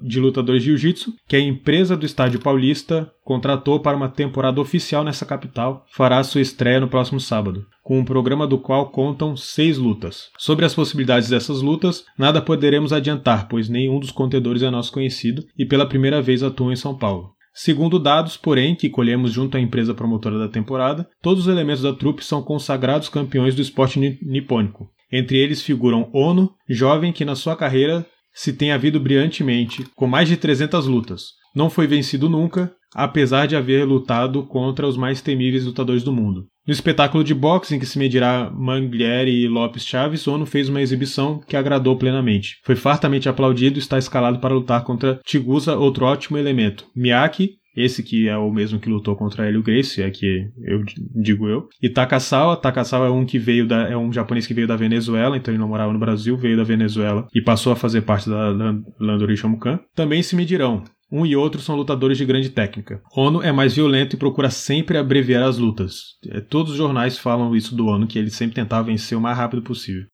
de lutadores de Jiu-Jitsu, que a empresa do Estádio Paulista contratou para uma temporada oficial nessa capital, fará sua estreia no próximo sábado, com um programa do qual contam seis lutas. Sobre as possibilidades dessas lutas, nada poderemos adiantar, pois nenhum dos contendores é nosso conhecido e pela primeira vez atuam em São Paulo. Segundo dados, porém, que colhemos junto à empresa promotora da temporada, todos os elementos da trupe são consagrados campeões do esporte nipônico. Entre eles figuram Ono, jovem que na sua carreira se tem havido brilhantemente, com mais de 300 lutas. Não foi vencido nunca, apesar de haver lutado contra os mais temíveis lutadores do mundo. No espetáculo de boxe em que se medirá Manglieri e Lopes Chaves, Ono fez uma exibição que agradou plenamente. Foi fartamente aplaudido e está escalado para lutar contra Tigusa, outro ótimo elemento. Miyake, esse que é o mesmo que lutou contra Hélio Gracie, é que eu digo eu. E Takasawa, Takasawa é um que veio da é um japonês que veio da Venezuela, então ele não morava no Brasil, veio da Venezuela e passou a fazer parte da Landori Shomukan. Também se medirão um e outro são lutadores de grande técnica. Ono é mais violento e procura sempre abreviar as lutas. É, todos os jornais falam isso do Ono, que ele sempre tentava vencer o mais rápido possível.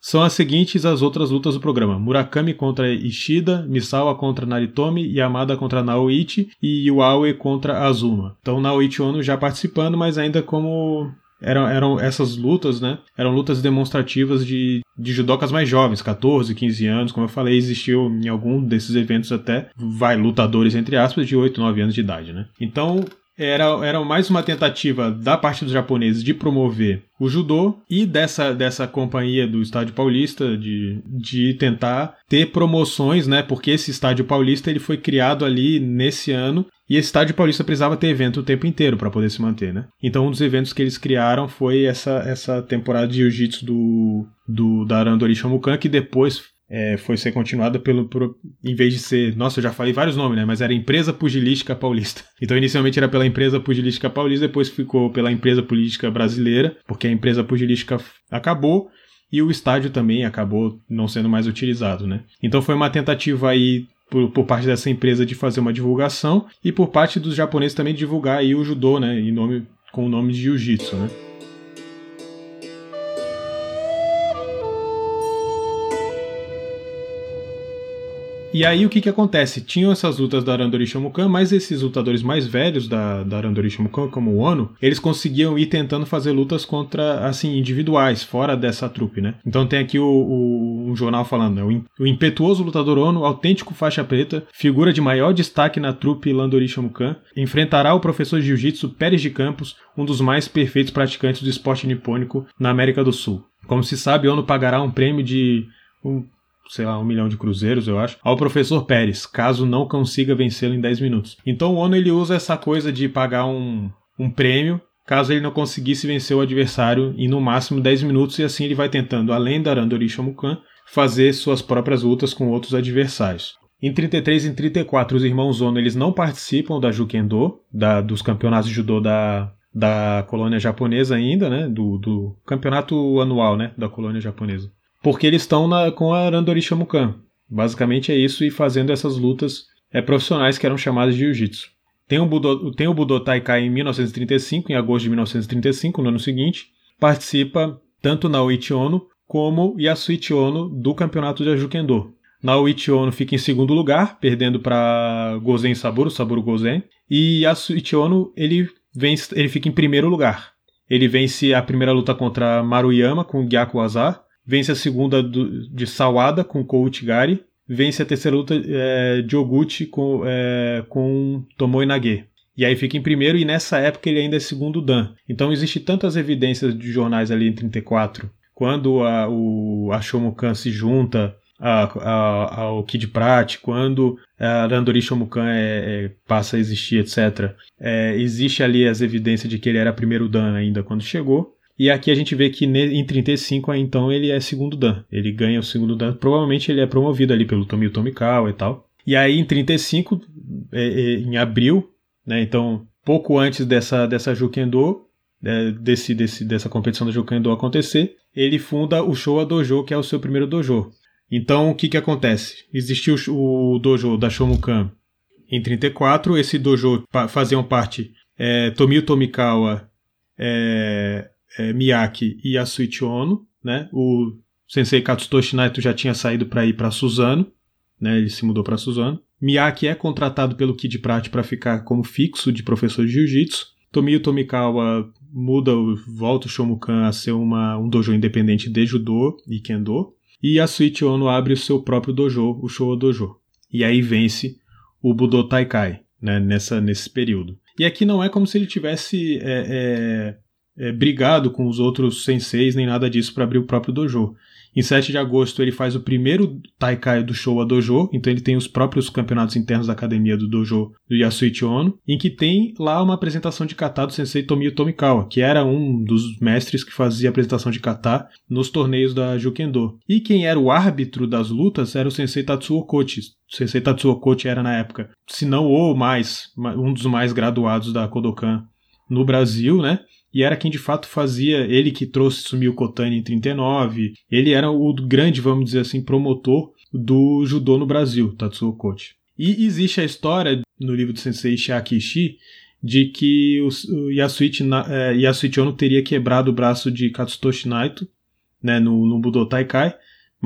São as seguintes as outras lutas do programa: Murakami contra Ishida, Misawa contra Naritomi, Yamada contra Naoichi e Yuawe contra Azuma. Então Naoichi Ono já participando, mas ainda como eram, eram essas lutas, né? Eram lutas demonstrativas de, de judocas mais jovens, 14, 15 anos. Como eu falei, existiu em algum desses eventos até, vai, lutadores, entre aspas, de 8, 9 anos de idade, né? Então, era, era mais uma tentativa da parte dos japoneses de promover o judô e dessa, dessa companhia do Estádio Paulista de, de tentar ter promoções, né? Porque esse Estádio Paulista ele foi criado ali nesse ano e esse Estádio Paulista precisava ter evento o tempo inteiro para poder se manter, né? Então um dos eventos que eles criaram foi essa, essa temporada de jiu-jitsu do, do da Arandori Shomukan, que depois é, foi ser continuada pelo, por, em vez de ser, nossa, eu já falei vários nomes, né, mas era Empresa Pugilística Paulista. <laughs> Então inicialmente era pela Empresa Pugilística Paulista, depois ficou pela Empresa Política Brasileira, porque a Empresa Pugilística acabou e o estádio também acabou não sendo mais utilizado, né. Então foi uma tentativa aí por, por, parte dessa empresa de fazer uma divulgação e por parte dos japoneses também divulgar aí o judô, né, em nome, com o nome de jiu-jitsu, né. E aí o que que acontece? Tinham essas lutas da Arandori Shomukan, mas esses lutadores mais velhos da, da Arandori Shomukan, como o Ono, eles conseguiam ir tentando fazer lutas contra, assim, individuais, fora dessa trupe, né? Então tem aqui o, o um jornal falando, né? o, impetuoso lutador Ono, autêntico faixa preta, figura de maior destaque na trupe Landori Shomukan, enfrentará o professor de jiu-jitsu Pérez de Campos, um dos mais perfeitos praticantes do esporte nipônico na América do Sul. Como se sabe, Ono pagará um prêmio de um sei lá, um milhão de cruzeiros, eu acho, ao professor Pérez, caso não consiga vencê-lo em 10 minutos. Então o ONU ele usa essa coisa de pagar um, um prêmio caso ele não conseguisse vencer o adversário em no máximo 10 minutos, e assim ele vai tentando, além da Randori Shomukan, fazer suas próprias lutas com outros adversários. Em 33 e 34, os irmãos Ono eles não participam da Jukendo, da, dos campeonatos de judô da, da colônia japonesa ainda, né? Do, do campeonato anual, né? Da colônia japonesa. Porque eles estão com a Randori Shamukan. Basicamente é isso e fazendo essas lutas é, profissionais que eram chamadas de jiu-jitsu. Tem o, Budo, tem o Budo Taikai em 1935, em agosto de 1935, no ano seguinte. Participa tanto na Oichi Ono como Yasuichi Ono do campeonato de Ajukendo. Naoichi Ono fica em segundo lugar, perdendo para Gozen Saburo, Saburo Gozen. E Yasuichi Ono, ele, vence, ele fica em primeiro lugar. Ele vence a primeira luta contra Maruyama com Gyaku Azar, vence a segunda do, de Sawada com Kouchi Gari, vence a terceira luta é, de Oguchi com, é, com Tomoe Nage. E aí fica em primeiro, e nessa época ele ainda é segundo Dan. Então existe tantas evidências de jornais ali em 34, quando a, o Ashomukan se junta a, a, ao Kid Prat, quando a Randori Shomukan é, é, passa a existir, etc. É, existe ali as evidências de que ele era primeiro Dan ainda quando chegou. E aqui a gente vê que em 35, então, ele é segundo Dan. Ele ganha o segundo Dan. Provavelmente ele é promovido ali pelo Tomio Tomikawa e tal. E aí em 35, é, é, em abril, né, então pouco antes dessa, dessa Jukendo, é, desse, desse, dessa competição da Jukendo acontecer, ele funda o Showa Dojo, que é o seu primeiro dojo. Então, o que, que acontece? Existiu o dojo da Shomukan em 34, esse dojo faziam parte é, Tomio Tomikawa, é, é, Miyake e Yasuichi Ono, né? O Sensei Katsutoshi Naito já tinha saído para ir para Suzano, né? Ele se mudou para Suzano. Miyake é contratado pelo Kid Prat para ficar como fixo de professor de jiu-jitsu. Tomio Tomikawa muda, volta o Shomukan a ser uma, um dojo independente de judô e kendo e a Switch Ono abre o seu próprio dojo, o Showa Dojo. E aí vence o Budo Taikai, né, nessa, nesse período. E aqui não é como se ele tivesse é, é, é, brigado com os outros senseis nem nada disso para abrir o próprio dojo. Em 7 de agosto ele faz o primeiro Taikai do Showa Dojo, então ele tem os próprios campeonatos internos da academia do dojo do Yasuichi Ono, em que tem lá uma apresentação de kata do sensei Tomio Tomikawa, que era um dos mestres que fazia apresentação de kata nos torneios da Jukendo. E quem era o árbitro das lutas era o sensei Tatsuo Kochi. O sensei Tatsuo Kochi era na época, se não o mais, um dos mais graduados da Kodokan no Brasil, né? E era quem de fato fazia, ele que trouxe Sumio Kotani em 39, ele era o grande, vamos dizer assim, promotor do judô no Brasil, Tatsuo Kochi. E existe a história no livro do sensei Shiaki Ishii de que o Yasuichi, é, Yasuichi Ono teria quebrado o braço de Katsutoshi Naito né, no, no Budo Taikai,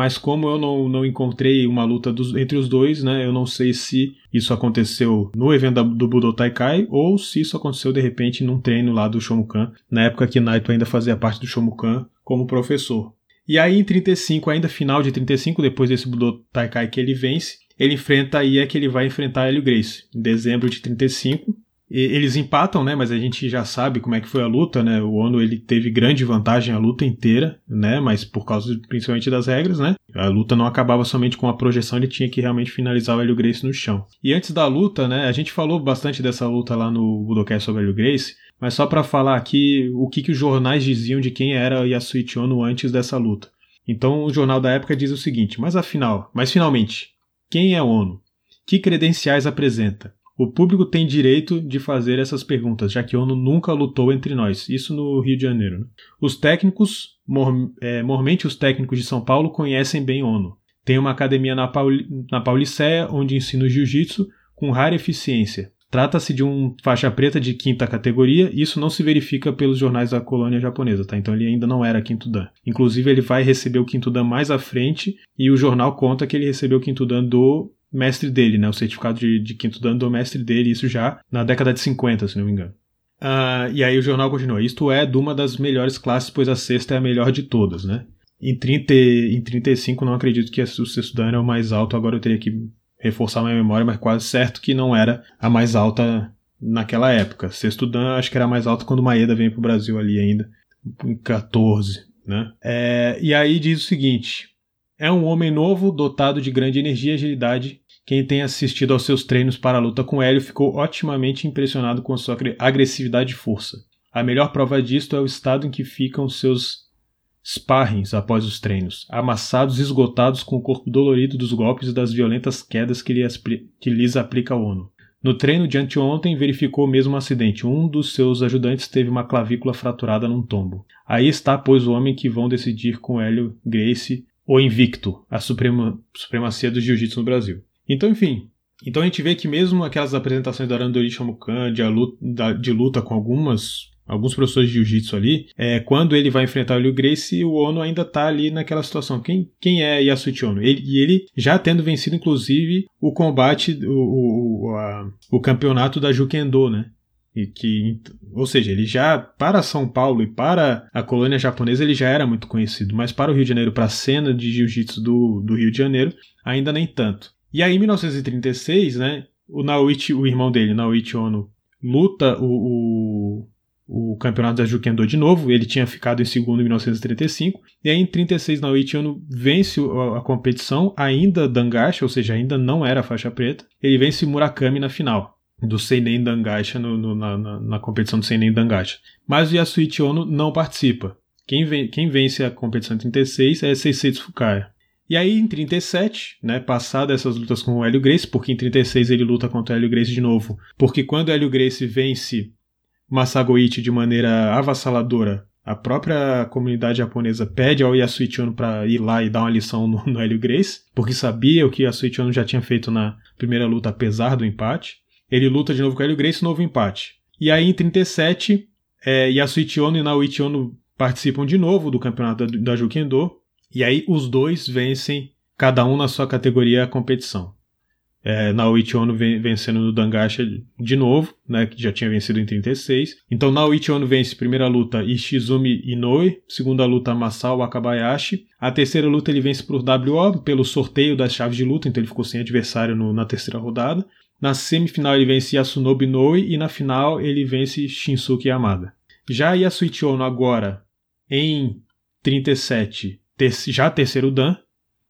mas como eu não, não encontrei uma luta dos, entre os dois, né, eu não sei se isso aconteceu no evento da, do Budo Taikai ou se isso aconteceu de repente num treino lá do Shomukan, na época que Naito ainda fazia parte do Shomukan como professor. E aí em 35, ainda final de 35, depois desse Budo Taikai que ele vence, ele enfrenta aí é que ele vai enfrentar Hélio Grace, em dezembro de 35, eles empatam, né? Mas a gente já sabe como é que foi a luta, né? O Ono ele teve grande vantagem a luta inteira, né? Mas por causa principalmente das regras, né? A luta não acabava somente com a projeção, ele tinha que realmente finalizar o Hélio Grace no chão. E antes da luta, né? A gente falou bastante dessa luta lá no Budocast sobre o Hélio Grace, mas só para falar aqui o que, que os jornais diziam de quem era Yasuichi Ono antes dessa luta. Então o jornal da época diz o seguinte: mas afinal, mas finalmente, quem é Ono? Que credenciais apresenta? O público tem direito de fazer essas perguntas, já que ONU nunca lutou entre nós. Isso no Rio de Janeiro. Né? Os técnicos, mor é, mormente os técnicos de São Paulo, conhecem bem ONU. Tem uma academia na, Pauli na Pauliceia, onde ensina jiu-jitsu com rara eficiência. Trata-se de um faixa preta de quinta categoria, e isso não se verifica pelos jornais da colônia japonesa, tá? Então ele ainda não era quinto dan. Inclusive ele vai receber o quinto dan mais à frente, e o jornal conta que ele recebeu o quinto dan do mestre dele, né? O certificado de, de quinto dano do mestre dele, isso já na década de 50, se não me engano. Uh, e aí o jornal continua. Isto é de uma das melhores classes, pois a sexta é a melhor de todas, né? Em, 30, em 35 não acredito que o sexto dano é o mais alto, agora eu teria que reforçar minha memória, mas quase certo que não era a mais alta naquela época. Sexto dan acho que era mais alto quando Maeda veio pro Brasil ali ainda, em 14, né? É, e aí diz o seguinte, é um homem novo, dotado de grande energia e agilidade. Quem tem assistido aos seus treinos para a luta com Hélio ficou otimamente impressionado com a sua agressividade e força. A melhor prova disto é o estado em que ficam seus sparrings após os treinos, amassados e esgotados com o corpo dolorido dos golpes e das violentas quedas que, que lhes aplica o ONU. No treino de anteontem, verificou o mesmo acidente. Um dos seus ajudantes teve uma clavícula fraturada num tombo. Aí está, pois, o homem que vão decidir com Hélio Grace o invicto, a suprema, supremacia do jiu-jitsu no Brasil. Então, enfim. Então a gente vê que mesmo aquelas apresentações da Randori Shamukan de luta, de luta com algumas alguns professores de jiu-jitsu ali, é, quando ele vai enfrentar o Liu Grace, o Ono ainda tá ali naquela situação. Quem, quem é Yasuichi Ono? Ele, e ele já tendo vencido, inclusive, o combate, o, o, a, o campeonato da Jukendo, né? E que, ou seja, ele já, para São Paulo e para a colônia japonesa, ele já era muito conhecido, mas para o Rio de Janeiro, para a cena de jiu-jitsu do, do Rio de Janeiro, ainda nem tanto. E aí, em 1936, né, o Naoichi, o irmão dele, Naoichi Ono, luta o, o o campeonato da Jukendo de novo. Ele tinha ficado em segundo em 1935. E aí em 36 Naoichi Ono vence a, a competição, ainda Dangacha, ou seja, ainda não era faixa preta. Ele vence Murakami na final do Seinen Dangacha no, no, na, na, na, competição do Seinen Dangacha. Mas o Yasuichi Ono não participa. Quem, vem, quem vence a competição em 36 é Seisetsu Fukaya. E aí, em 37, né, essas lutas com o Hélio Grace, porque em 36 ele luta contra o Hélio Grace de novo, porque quando o Hélio Grace vence Masagoichi de maneira avassaladora, a própria comunidade japonesa pede ao Yasuichi Ono para ir lá e dar uma lição no, no Hélio Grace, porque sabia o que Yasuichi Ono já tinha feito na primeira luta, apesar do empate. Ele luta de novo com o Hélio Grace, novo empate. E aí, em 37, é, Yasuichi Ono e Naoichi Ono participam de novo do campeonato da, da Jukendo, e aí os dois vencem, cada um na sua categoria, a competição. É, Naoichi Ono vencendo no Dangasha de novo, né, que já tinha vencido em 36. Então Naoichi Ono vence primeira luta Ishizumi Inoue, segunda luta Masao Akabayashi. A terceira luta ele vence por WO, pelo sorteio das chaves de luta, então ele ficou sem adversário no, na terceira rodada. Na semifinal ele vence Yasunobu Inoue e na final ele vence Shinsuke Yamada. Já Yasuichi Ono agora em 37, ter, já terceiro Dan,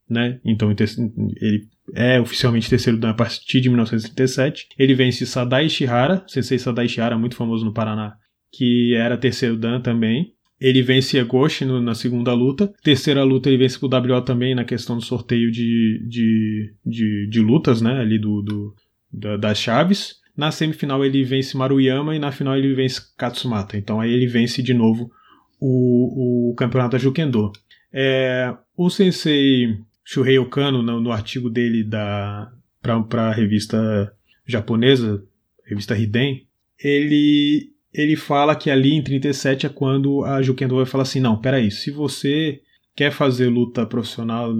né? Então ele é oficialmente terceiro dan a partir de 1937. Ele vence Sadai Shihara, Sensei Sadai Shihara, muito famoso no Paraná, que era terceiro dan também. Ele vence Egoshi no, na segunda luta. Terceira luta ele vence o WO também na questão do sorteio de, de, de, de lutas, né? Ali do, do da, das chaves. Na semifinal ele vence Maruyama e na final ele vence Katsumata. Então aí ele vence de novo o, o campeonato da Jukendo. É, o Sensei Shuhei Okano, no, no artigo dele da para a revista japonesa, revista Hiden, ele ele fala que ali em 37 é quando a Jukendo vai falar assim, não, peraí, se você quer fazer luta profissional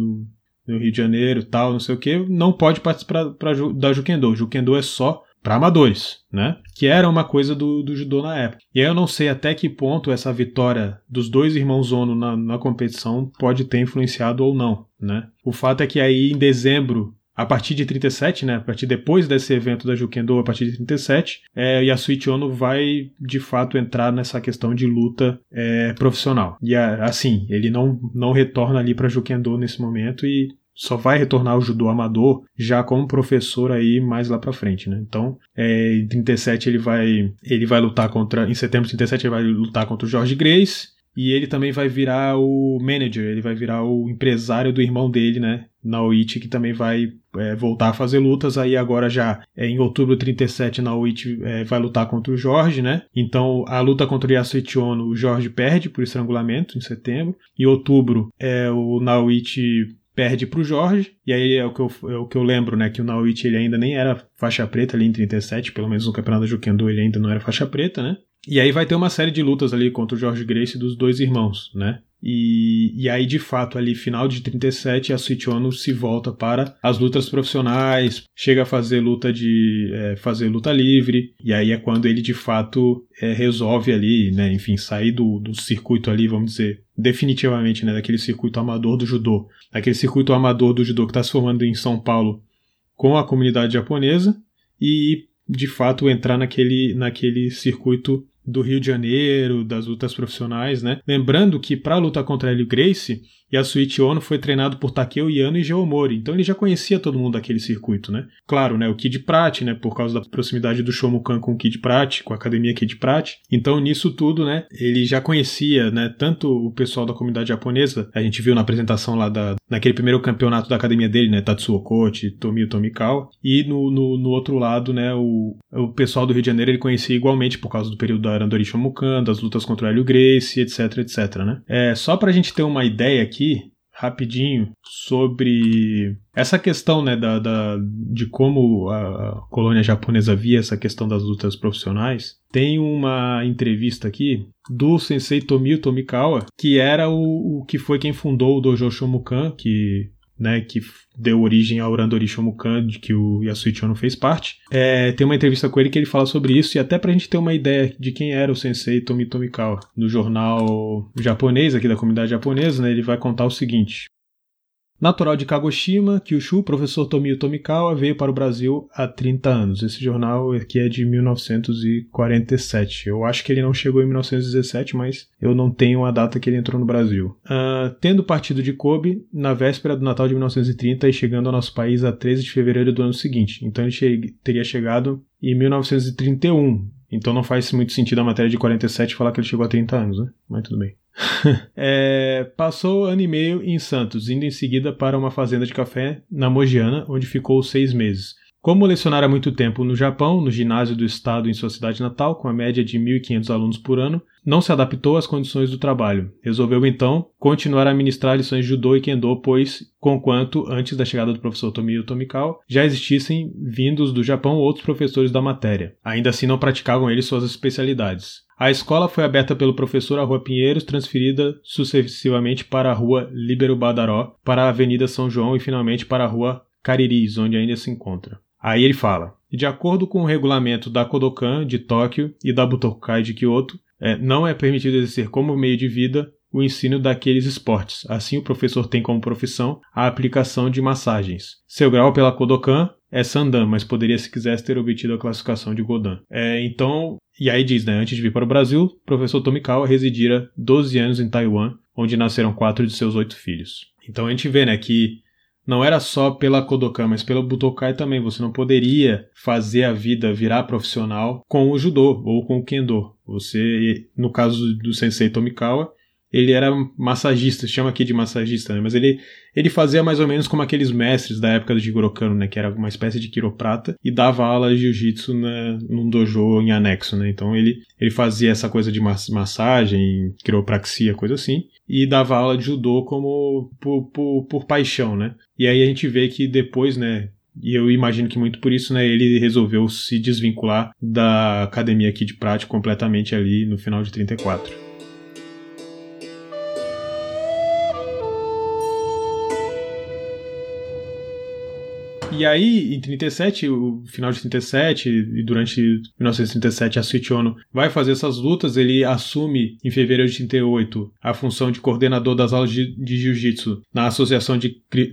no, Rio de Janeiro tal, não sei o que, não pode participar pra, da Jukendo. Jukendo é só para amadores, né? Que era uma coisa do, do judô na época. E aí eu não sei até que ponto essa vitória dos dois irmãos Ono na, na competição pode ter influenciado ou não, né? O fato é que aí em dezembro a partir de 37, né, a partir depois desse evento da Jukendo, a partir de 37, é, Yasuichi Ono vai de fato entrar nessa questão de luta é, profissional. E assim, ele não, não retorna ali para Jukendo nesse momento e só vai retornar ao judô amador já como professor aí mais lá para frente, né? Então, é, em 37 ele vai ele vai lutar contra em setembro de 37 ele vai lutar contra o Jorge Grace e ele também vai virar o manager, ele vai virar o empresário do irmão dele, né? Naoichi, que também vai é, voltar a fazer lutas. Aí agora já é, em outubro de 37, Naoichi é, vai lutar contra o Jorge, né? Então a luta contra o Yasuichi Ono, o Jorge perde por estrangulamento em setembro. Em outubro, é, o Naoichi perde para o Jorge, e aí é o, que eu, é o que eu lembro, né, que o Naoichi ele ainda nem era faixa preta ali em 37, pelo menos no campeonato da Jukendo ele ainda não era faixa preta, né? E aí vai ter uma série de lutas ali contra o Jorge Grace dos dois irmãos, né? E, e aí, de fato, ali, final de 37, a Switch Ono se volta para as lutas profissionais, chega a fazer luta de. É, fazer luta livre, e aí é quando ele de fato é, resolve ali, né, enfim, sair do, do circuito ali, vamos dizer, definitivamente, né, daquele circuito amador do judô, daquele circuito amador do judô que está se formando em São Paulo com a comunidade japonesa, e de fato entrar naquele, naquele circuito do Rio de Janeiro, das lutas profissionais, né? Lembrando que para lutar contra Hélio Grace, Yasuichi Ono foi treinado por Takeo Yano e Geomori, então ele já conhecia todo mundo daquele circuito, né? Claro, né, o Kid Prat, né, por causa da proximidade do Shomukan com o Kid Prat, com a academia Kid Prat. Então, nisso tudo, né, ele já conhecia, né, tanto o pessoal da comunidade japonesa, a gente viu na apresentação lá da, naquele primeiro campeonato da academia dele, né, Tatsuo Kochi, Tomio Tomikawa, e no, no, no, outro lado, né, o, o pessoal do Rio de Janeiro ele conhecia igualmente por causa do período da Arandori Shomukan, das lutas contra o Hélio Gracie, etc, etc, né. É, só pra gente ter uma ideia aqui, rapidinho sobre essa questão né, da, da, de como a colônia japonesa via essa questão das lutas profissionais. Tem uma entrevista aqui do sensei Tomio Tomikawa, que era o, o que foi quem fundou o Dojo Shomukan, que né, que deu origem ao Randori Shomukan, de que o Yasuichi Ono fez parte. É, tem uma entrevista com ele que ele fala sobre isso, e até pra gente ter uma ideia de quem era o sensei Tomi Tomikawa. No jornal japonês, aqui da comunidade japonesa, né, ele vai contar o seguinte. Natural de Kagoshima, Kyushu, professor Tomio Tomikawa veio para o Brasil há 30 anos. Esse jornal aqui é de 1947. Eu acho que ele não chegou em 1917, mas eu não tenho a data que ele entrou no Brasil. Uh, tendo partido de Kobe na véspera do Natal de 1930 e chegando ao nosso país a 13 de fevereiro do ano seguinte. Então ele che teria chegado em 1931. Então não faz muito sentido a matéria de 47 falar que ele chegou a 30 anos, né? Mas tudo bem. <laughs> é, passou ano e meio em Santos, indo em seguida para uma fazenda de café na Mogiana, onde ficou seis meses. Como lecionara muito tempo no Japão, no ginásio do estado em sua cidade natal, com a média de 1.500 alunos por ano, não se adaptou às condições do trabalho. Resolveu então continuar a ministrar lições de judô e kendo, pois, conquanto antes da chegada do professor Tomio Tomikawa, já existissem vindos do Japão outros professores da matéria. Ainda assim não praticavam eles suas especialidades. A escola foi aberta pelo professor à Rua Pinheiros, transferida sucessivamente para a Rua Líbero Badaró, para a Avenida São João e finalmente para a Rua Cariris, onde ainda se encontra. Aí ele fala: de acordo com o regulamento da Kodokan de Tóquio e da Butokai de Kyoto, é, não é permitido exercer como meio de vida o ensino daqueles esportes. Assim, o professor tem como profissão a aplicação de massagens. Seu grau pela Kodokan é Sandan, mas poderia, se quisesse, ter obtido a classificação de Godan. É, então, e aí diz, né, antes de vir para o Brasil, o professor Tomikawa residira 12 anos em Taiwan, onde nasceram quatro de seus oito filhos. Então a gente vê, né, que não era só pela Kodokan, mas pelo Butokai também. Você não poderia fazer a vida virar profissional com o judô ou com o kendo. Você, no caso do sensei Tomikawa, ele era massagista, chama aqui de massagista, né? mas ele, ele fazia mais ou menos como aqueles mestres da época do Jigoro Kano, né? que era uma espécie de quiroprata, e dava aula de jiu-jitsu num dojo em anexo. Né? Então ele, ele fazia essa coisa de massagem, quiropraxia, coisa assim, e dava aula de judô como por, por, por paixão. Né? E aí a gente vê que depois, né, e eu imagino que muito por isso, né, ele resolveu se desvincular da academia aqui de prática completamente ali no final de 34. E aí, em 37, o final de 37 e durante 1937, a Ono vai fazer essas lutas. Ele assume, em fevereiro de 38, a função de coordenador das aulas de, de jiu-jitsu na Associação,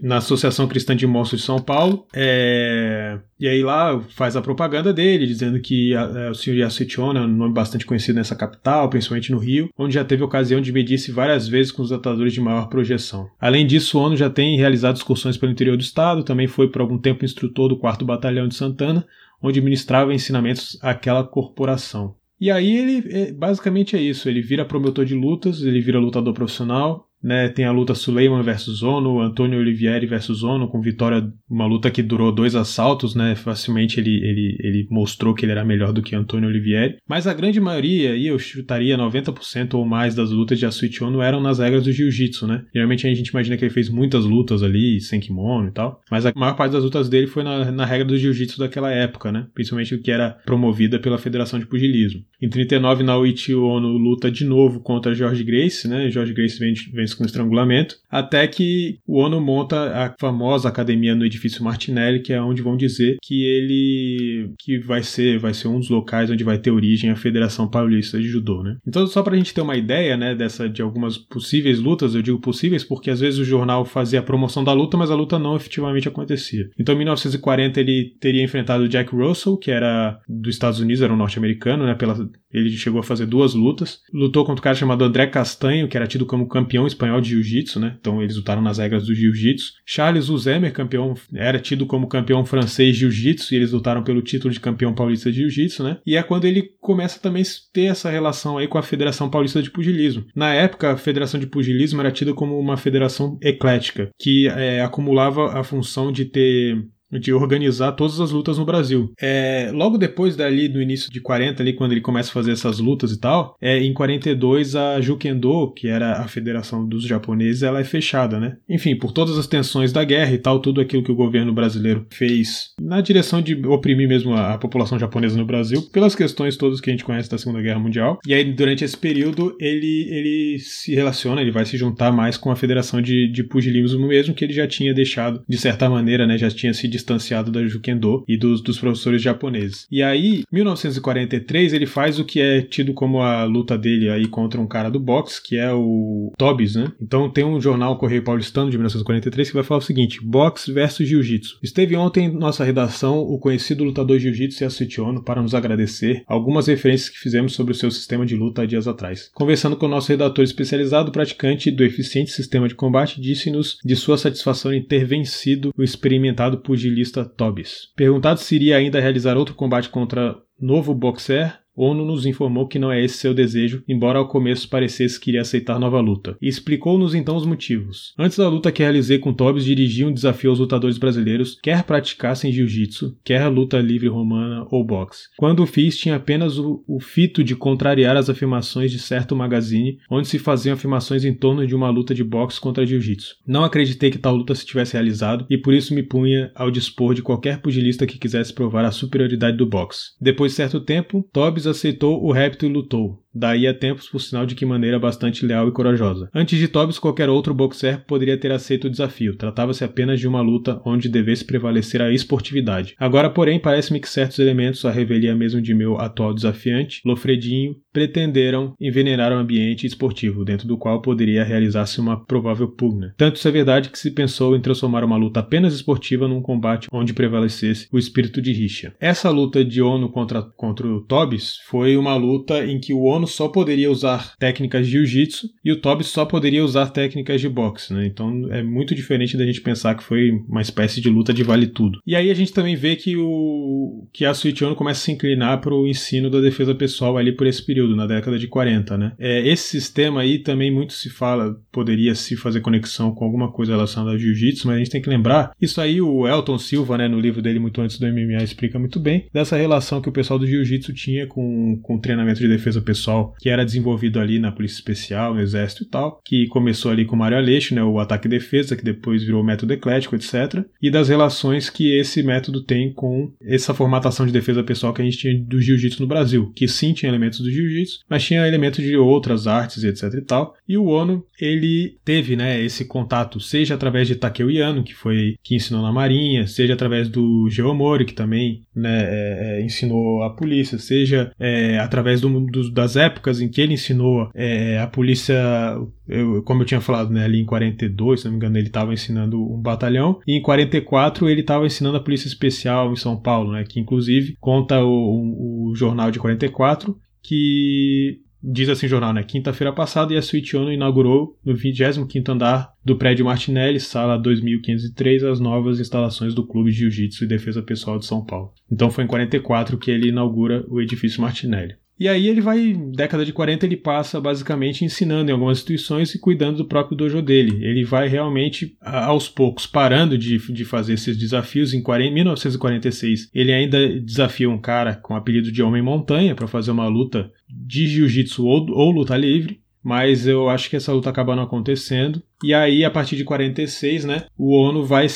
na Associação Cristã de Monstros de São Paulo. É, e aí lá faz a propaganda dele, dizendo que a, a, é, o senhor Yasuichi é um nome bastante conhecido nessa capital, principalmente no Rio, onde já teve ocasião de medir-se várias vezes com os lutadores de maior projeção. Além disso, Ono já tem realizado excursões pelo interior do estado, também foi por algum tempo tempo instrutor do 4 Batalhão de Santana, onde ministrava ensinamentos àquela corporação. E aí ele é, basicamente é isso, ele vira promotor de lutas, ele vira lutador profissional, né, tem a luta Suleiman versus Ono, Antônio Olivieri versus Ono, com vitória, uma luta que durou dois assaltos, né, facilmente ele, ele, ele mostrou que ele era melhor do que Antônio Olivieri. Mas a grande maioria, e eu chutaria 90% ou mais das lutas de Asuichi Ono eram nas regras do jiu-jitsu, né. Geralmente a gente imagina que ele fez muitas lutas ali, sem kimono e tal, mas a maior parte das lutas dele foi na, na regra do jiu-jitsu daquela época, né, principalmente o que era promovida pela Federação de Pugilismo. Em 39, Naoichi Ono luta de novo contra George Grace, né, George Grace vem com estrangulamento, até que o Ono monta a famosa academia no edifício Martinelli, que é onde vão dizer que ele que vai ser vai ser um dos locais onde vai ter origem a Federação Paulista de Judô, né? Então só para a gente ter uma ideia, né, dessa de algumas possíveis lutas, eu digo possíveis porque às vezes o jornal fazia a promoção da luta, mas a luta não efetivamente acontecia. Então em 1940 ele teria enfrentado Jack Russell, que era dos Estados Unidos, era um norte-americano, né, pela ele chegou a fazer duas lutas. Lutou contra um cara chamado André Castanho, que era tido como campeão espanhol de jiu-jitsu, né? Então eles lutaram nas regras do jiu-jitsu. Charles Uzemer, campeão, era tido como campeão francês de jiu-jitsu, e eles lutaram pelo título de campeão paulista de jiu-jitsu, né? E é quando ele começa também a ter essa relação aí com a Federação Paulista de Pugilismo. Na época, a Federação de Pugilismo era tida como uma federação eclética, que é, acumulava a função de ter de organizar todas as lutas no Brasil. É, logo depois dali, no início de 40, ali, quando ele começa a fazer essas lutas e tal, é, em 42 a Jukendo, que era a federação dos japoneses, ela é fechada, né? Enfim, por todas as tensões da guerra e tal, tudo aquilo que o governo brasileiro fez na direção de oprimir mesmo a, a população japonesa no Brasil, pelas questões todas que a gente conhece da Segunda Guerra Mundial. E aí, durante esse período, ele, ele se relaciona, ele vai se juntar mais com a federação de, de pugilismo mesmo, que ele já tinha deixado, de certa maneira, né, já tinha se distanciado da Jukendo e dos, dos professores japoneses. E aí, 1943, ele faz o que é tido como a luta dele aí contra um cara do boxe, que é o Tobis, né? Então tem um jornal Correio Paulistano de 1943 que vai falar o seguinte: boxe versus jiu-jitsu. Esteve ontem em nossa redação o conhecido lutador jiu-jitsu Yasuichi Ono para nos agradecer algumas referências que fizemos sobre o seu sistema de luta há dias atrás. Conversando com o nosso redator especializado, praticante do eficiente sistema de combate, disse-nos de sua satisfação em ter vencido o experimentado pugilista pugilista Tobis. Perguntado se iria ainda realizar outro combate contra novo boxer, ONU nos informou que não é esse seu desejo, embora ao começo parecesse que iria aceitar nova luta, e explicou-nos então os motivos. Antes da luta que realizei com Tobias, dirigi um desafio aos lutadores brasileiros, quer praticassem jiu-jitsu, quer luta livre romana ou boxe. Quando o fiz, tinha apenas o, o fito de contrariar as afirmações de certo magazine, onde se faziam afirmações em torno de uma luta de boxe contra jiu-jitsu. Não acreditei que tal luta se tivesse realizado, e por isso me punha ao dispor de qualquer pugilista que quisesse provar a superioridade do boxe. Depois de certo tempo, Tobias aceitou o repto e lutou daí a tempos por sinal de que maneira bastante leal e corajosa. Antes de Tobias, qualquer outro boxer poderia ter aceito o desafio. Tratava-se apenas de uma luta onde devesse prevalecer a esportividade. Agora, porém, parece-me que certos elementos, a revelia mesmo de meu atual desafiante, Lofredinho, pretenderam envenenar o ambiente esportivo, dentro do qual poderia realizar-se uma provável pugna. Tanto isso é verdade que se pensou em transformar uma luta apenas esportiva num combate onde prevalecesse o espírito de rixa. Essa luta de Ono contra, contra o Tobias foi uma luta em que o Ono só poderia usar técnicas de jiu-jitsu e o Toby só poderia usar técnicas de boxe, né? Então é muito diferente da gente pensar que foi uma espécie de luta de vale tudo. E aí a gente também vê que o que a Suichiano começa a se inclinar para o ensino da defesa pessoal ali por esse período, na década de 40, né? É, esse sistema aí também muito se fala, poderia se fazer conexão com alguma coisa relacionada ao jiu-jitsu, mas a gente tem que lembrar, isso aí o Elton Silva, né, no livro dele muito antes do MMA explica muito bem, dessa relação que o pessoal do jiu-jitsu tinha com, com o treinamento de defesa pessoal que era desenvolvido ali na Polícia Especial, no Exército e tal, que começou ali com o Mário Aleixo, né, o ataque e defesa, que depois virou o método eclético, etc. E das relações que esse método tem com essa formatação de defesa pessoal que a gente tinha do jiu-jitsu no Brasil, que sim tinha elementos do jiu-jitsu, mas tinha elementos de outras artes, etc e tal. E o Ono, ele teve, né, esse contato, seja através de Takeo Yano, que foi que ensinou na Marinha, seja através do Geomori, que também né, é, é, ensinou a polícia, seja é, através do, do, das épocas em que ele ensinou é, a polícia, eu, como eu tinha falado, né, ali em 42, se não me engano, ele estava ensinando um batalhão, e em 44 ele estava ensinando a polícia especial em São Paulo, né, que inclusive conta o, o, o jornal de 44 que diz assim o jornal, né? Quinta-feira passada, a Suite Ono inaugurou no 25º andar do prédio Martinelli, sala 2503, as novas instalações do Clube de Jiu-Jitsu e Defesa Pessoal de São Paulo. Então foi em 44 que ele inaugura o edifício Martinelli. E aí ele vai, década de 40, ele passa basicamente ensinando em algumas instituições e cuidando do próprio dojo dele. Ele vai realmente, aos poucos, parando de, de fazer esses desafios. Em 40, 1946, ele ainda desafia um cara com o apelido de Homem Montanha para fazer uma luta de jiu-jitsu ou, ou luta livre mas eu acho que essa luta acaba não acontecendo. E aí, a partir de 46, né, o ONU vai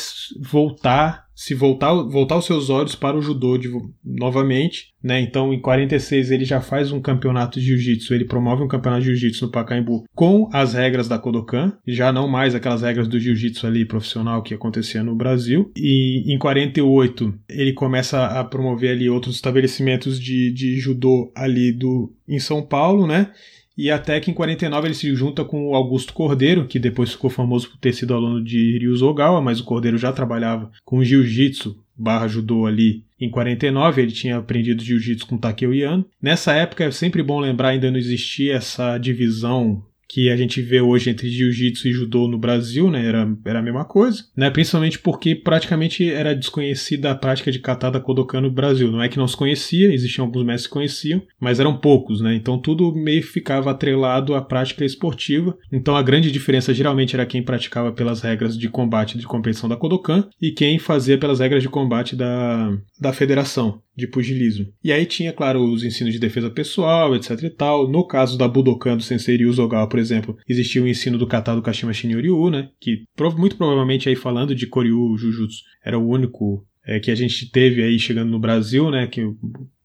voltar, se voltar, voltar os seus olhos para o judô de, novamente, né? Então, em 46 ele já faz um campeonato de jiu-jitsu, ele promove um campeonato de jiu-jitsu no Pacaembu com as regras da Kodokan, já não mais aquelas regras do jiu-jitsu ali profissional que acontecia no Brasil. E em 48 ele começa a promover ali outros estabelecimentos de, de judô ali do em São Paulo, né? E até que em 49 ele se junta com o Augusto Cordeiro, que depois ficou famoso por ter sido aluno de Ryuzo Ogawa, mas o Cordeiro já trabalhava com jiu-jitsu barra judô ali Em 49 ele tinha aprendido jiu-jitsu com Takeo Yano. Nessa época é sempre bom lembrar ainda não existia essa divisão que a gente vê hoje entre jiu-jitsu e judô no Brasil, né? Era, era a mesma coisa, né? Principalmente porque praticamente era desconhecida a prática de katada Kodokan no Brasil. Não é que não se conhecia, existiam alguns mestres que conheciam, mas eram poucos, né? Então tudo meio ficava atrelado à prática esportiva. Então a grande diferença geralmente era quem praticava pelas regras de combate de competição da Kodokan e quem fazia pelas regras de combate da, da federação de pugilismo. E aí tinha, claro, os ensinos de defesa pessoal, etc e tal. No caso da Budokan do Sensei Ryuzogawa, por exemplo, existia o ensino do kata do Kashima Shinryu, né, que muito provavelmente aí falando de Koryu Jujutsu, era o único é, que a gente teve aí chegando no Brasil, né, que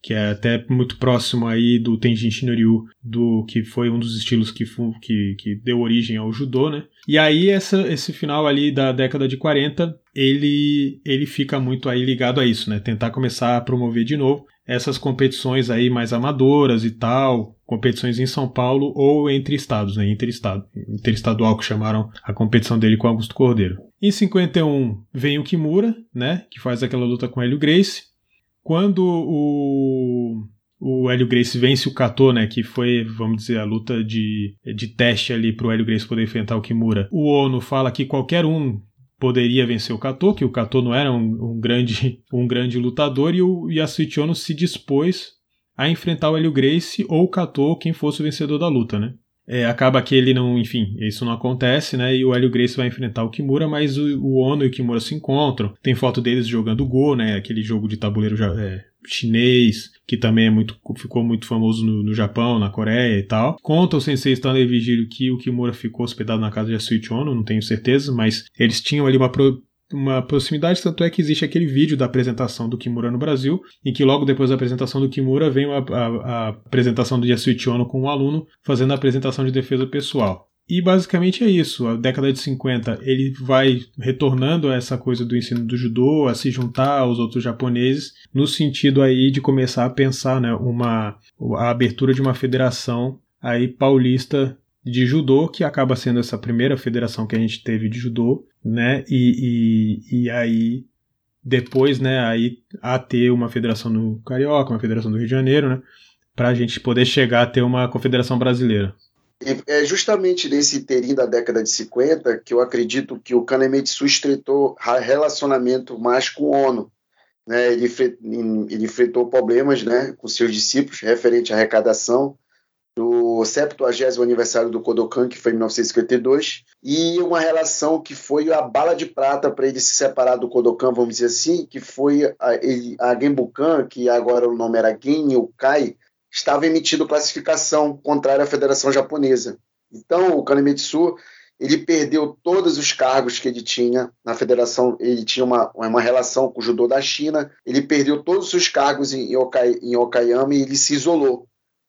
que é até muito próximo aí do Tenjin Shinryu, do que foi um dos estilos que, que, que deu origem ao judô, né? E aí essa, esse final ali da década de 40, ele ele fica muito aí ligado a isso, né? Tentar começar a promover de novo essas competições aí mais amadoras e tal, competições em São Paulo ou entre estados, né? Interestado, interestadual que chamaram a competição dele com Augusto Cordeiro. Em 51 vem o Kimura, né? Que faz aquela luta com Hélio Grace. Quando o, o Hélio Grace vence o Kato, né, que foi, vamos dizer, a luta de, de teste ali para o Hélio Grace poder enfrentar o Kimura, o Ono fala que qualquer um poderia vencer o Kato, que o Kato não era um, um grande, <laughs> um grande lutador, e o Yasuichi se dispôs a enfrentar o Hélio Grace ou o Kato, quem fosse o vencedor da luta, né? É, acaba que ele não, enfim, isso não acontece, né? E o Hélio Grace vai enfrentar o Kimura, mas o, o Ono e o Kimura se encontram. Tem foto deles jogando Go, né? Aquele jogo de tabuleiro é, chinês, que também é muito, ficou muito famoso no, no, Japão, na Coreia e tal. Conta o sensei Stanley Vigílio que o Kimura ficou hospedado na casa de Asuichi Ono, não tenho certeza, mas eles tinham ali uma, pro, uma proximidade, tanto é que existe aquele vídeo da apresentação do Kimura no Brasil, em que logo depois da apresentação do Kimura vem a, a, a apresentação do Yasuichi Ono com um aluno fazendo a apresentação de defesa pessoal. E basicamente é isso. A década de 50 ele vai retornando a essa coisa do ensino do judô, a se juntar aos outros japoneses, no sentido aí de começar a pensar né, uma, a abertura de uma federação aí paulista de judô, que acaba sendo essa primeira federação que a gente teve de judô, né? E, e, e aí depois, né, aí a ter uma federação no Carioca, uma federação do Rio de Janeiro, né, para a gente poder chegar a ter uma confederação brasileira. É justamente nesse inteirinho da década de 50 que eu acredito que o Kanemitsu estreitou relacionamento mais com o ONU. Né? Ele, ele enfrentou problemas né, com seus discípulos referente à arrecadação, do 70 aniversário do Kodokan, que foi em 1952, e uma relação que foi a bala de prata para ele se separar do Kodokan, vamos dizer assim, que foi a, ele, a Genbukan, que agora o nome era Gen Kai, estava emitindo classificação contrária à Federação Japonesa. Então, o Kanemitsu ele perdeu todos os cargos que ele tinha na federação. Ele tinha uma, uma relação com o judô da China. Ele perdeu todos os cargos em, Okai, em Okayama e ele se isolou.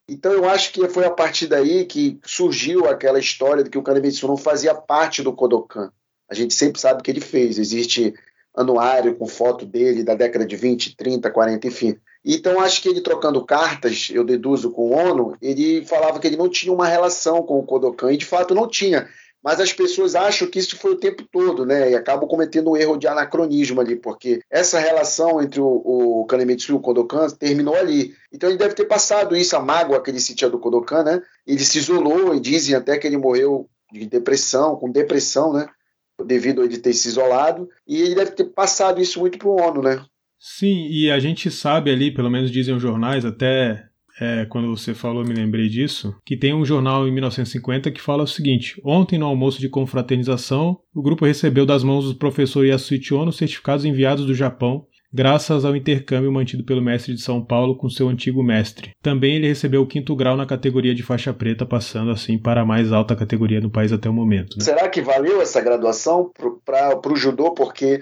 Então eu acho que foi a partir daí que surgiu aquela história de que o Kanemitsu não fazia parte do Kodokan. A gente sempre sabe que ele fez. Existe anuário com foto dele da década de 20, 30, 40, enfim. Então acho que ele trocando cartas, eu deduzo com o ONU, ele falava que ele não tinha uma relação com o Kodokan, e de fato não tinha. Mas as pessoas acham que isso foi o tempo todo, né? E acabam cometendo um erro de anacronismo ali, porque essa relação entre o, o Kanemitsu e o Kodokan terminou ali. Então ele deve ter passado isso, a mágoa que ele sentia do Kodokan, né? Ele se isolou e dizem até que ele morreu de depressão, com depressão, né? Devido a ele ter se isolado. E ele deve ter passado isso muito pro ONU, né? Sim, e a gente sabe ali, pelo menos dizem os jornais, até é, quando você falou, me lembrei disso, que tem um jornal em 1950 que fala o seguinte: ontem no almoço de confraternização, o grupo recebeu das mãos do professor Yasuichi Ono certificados enviados do Japão, graças ao intercâmbio mantido pelo mestre de São Paulo com seu antigo mestre. Também ele recebeu o quinto grau na categoria de faixa preta, passando assim para a mais alta categoria no país até o momento. Né? Será que valeu essa graduação para o judô? Porque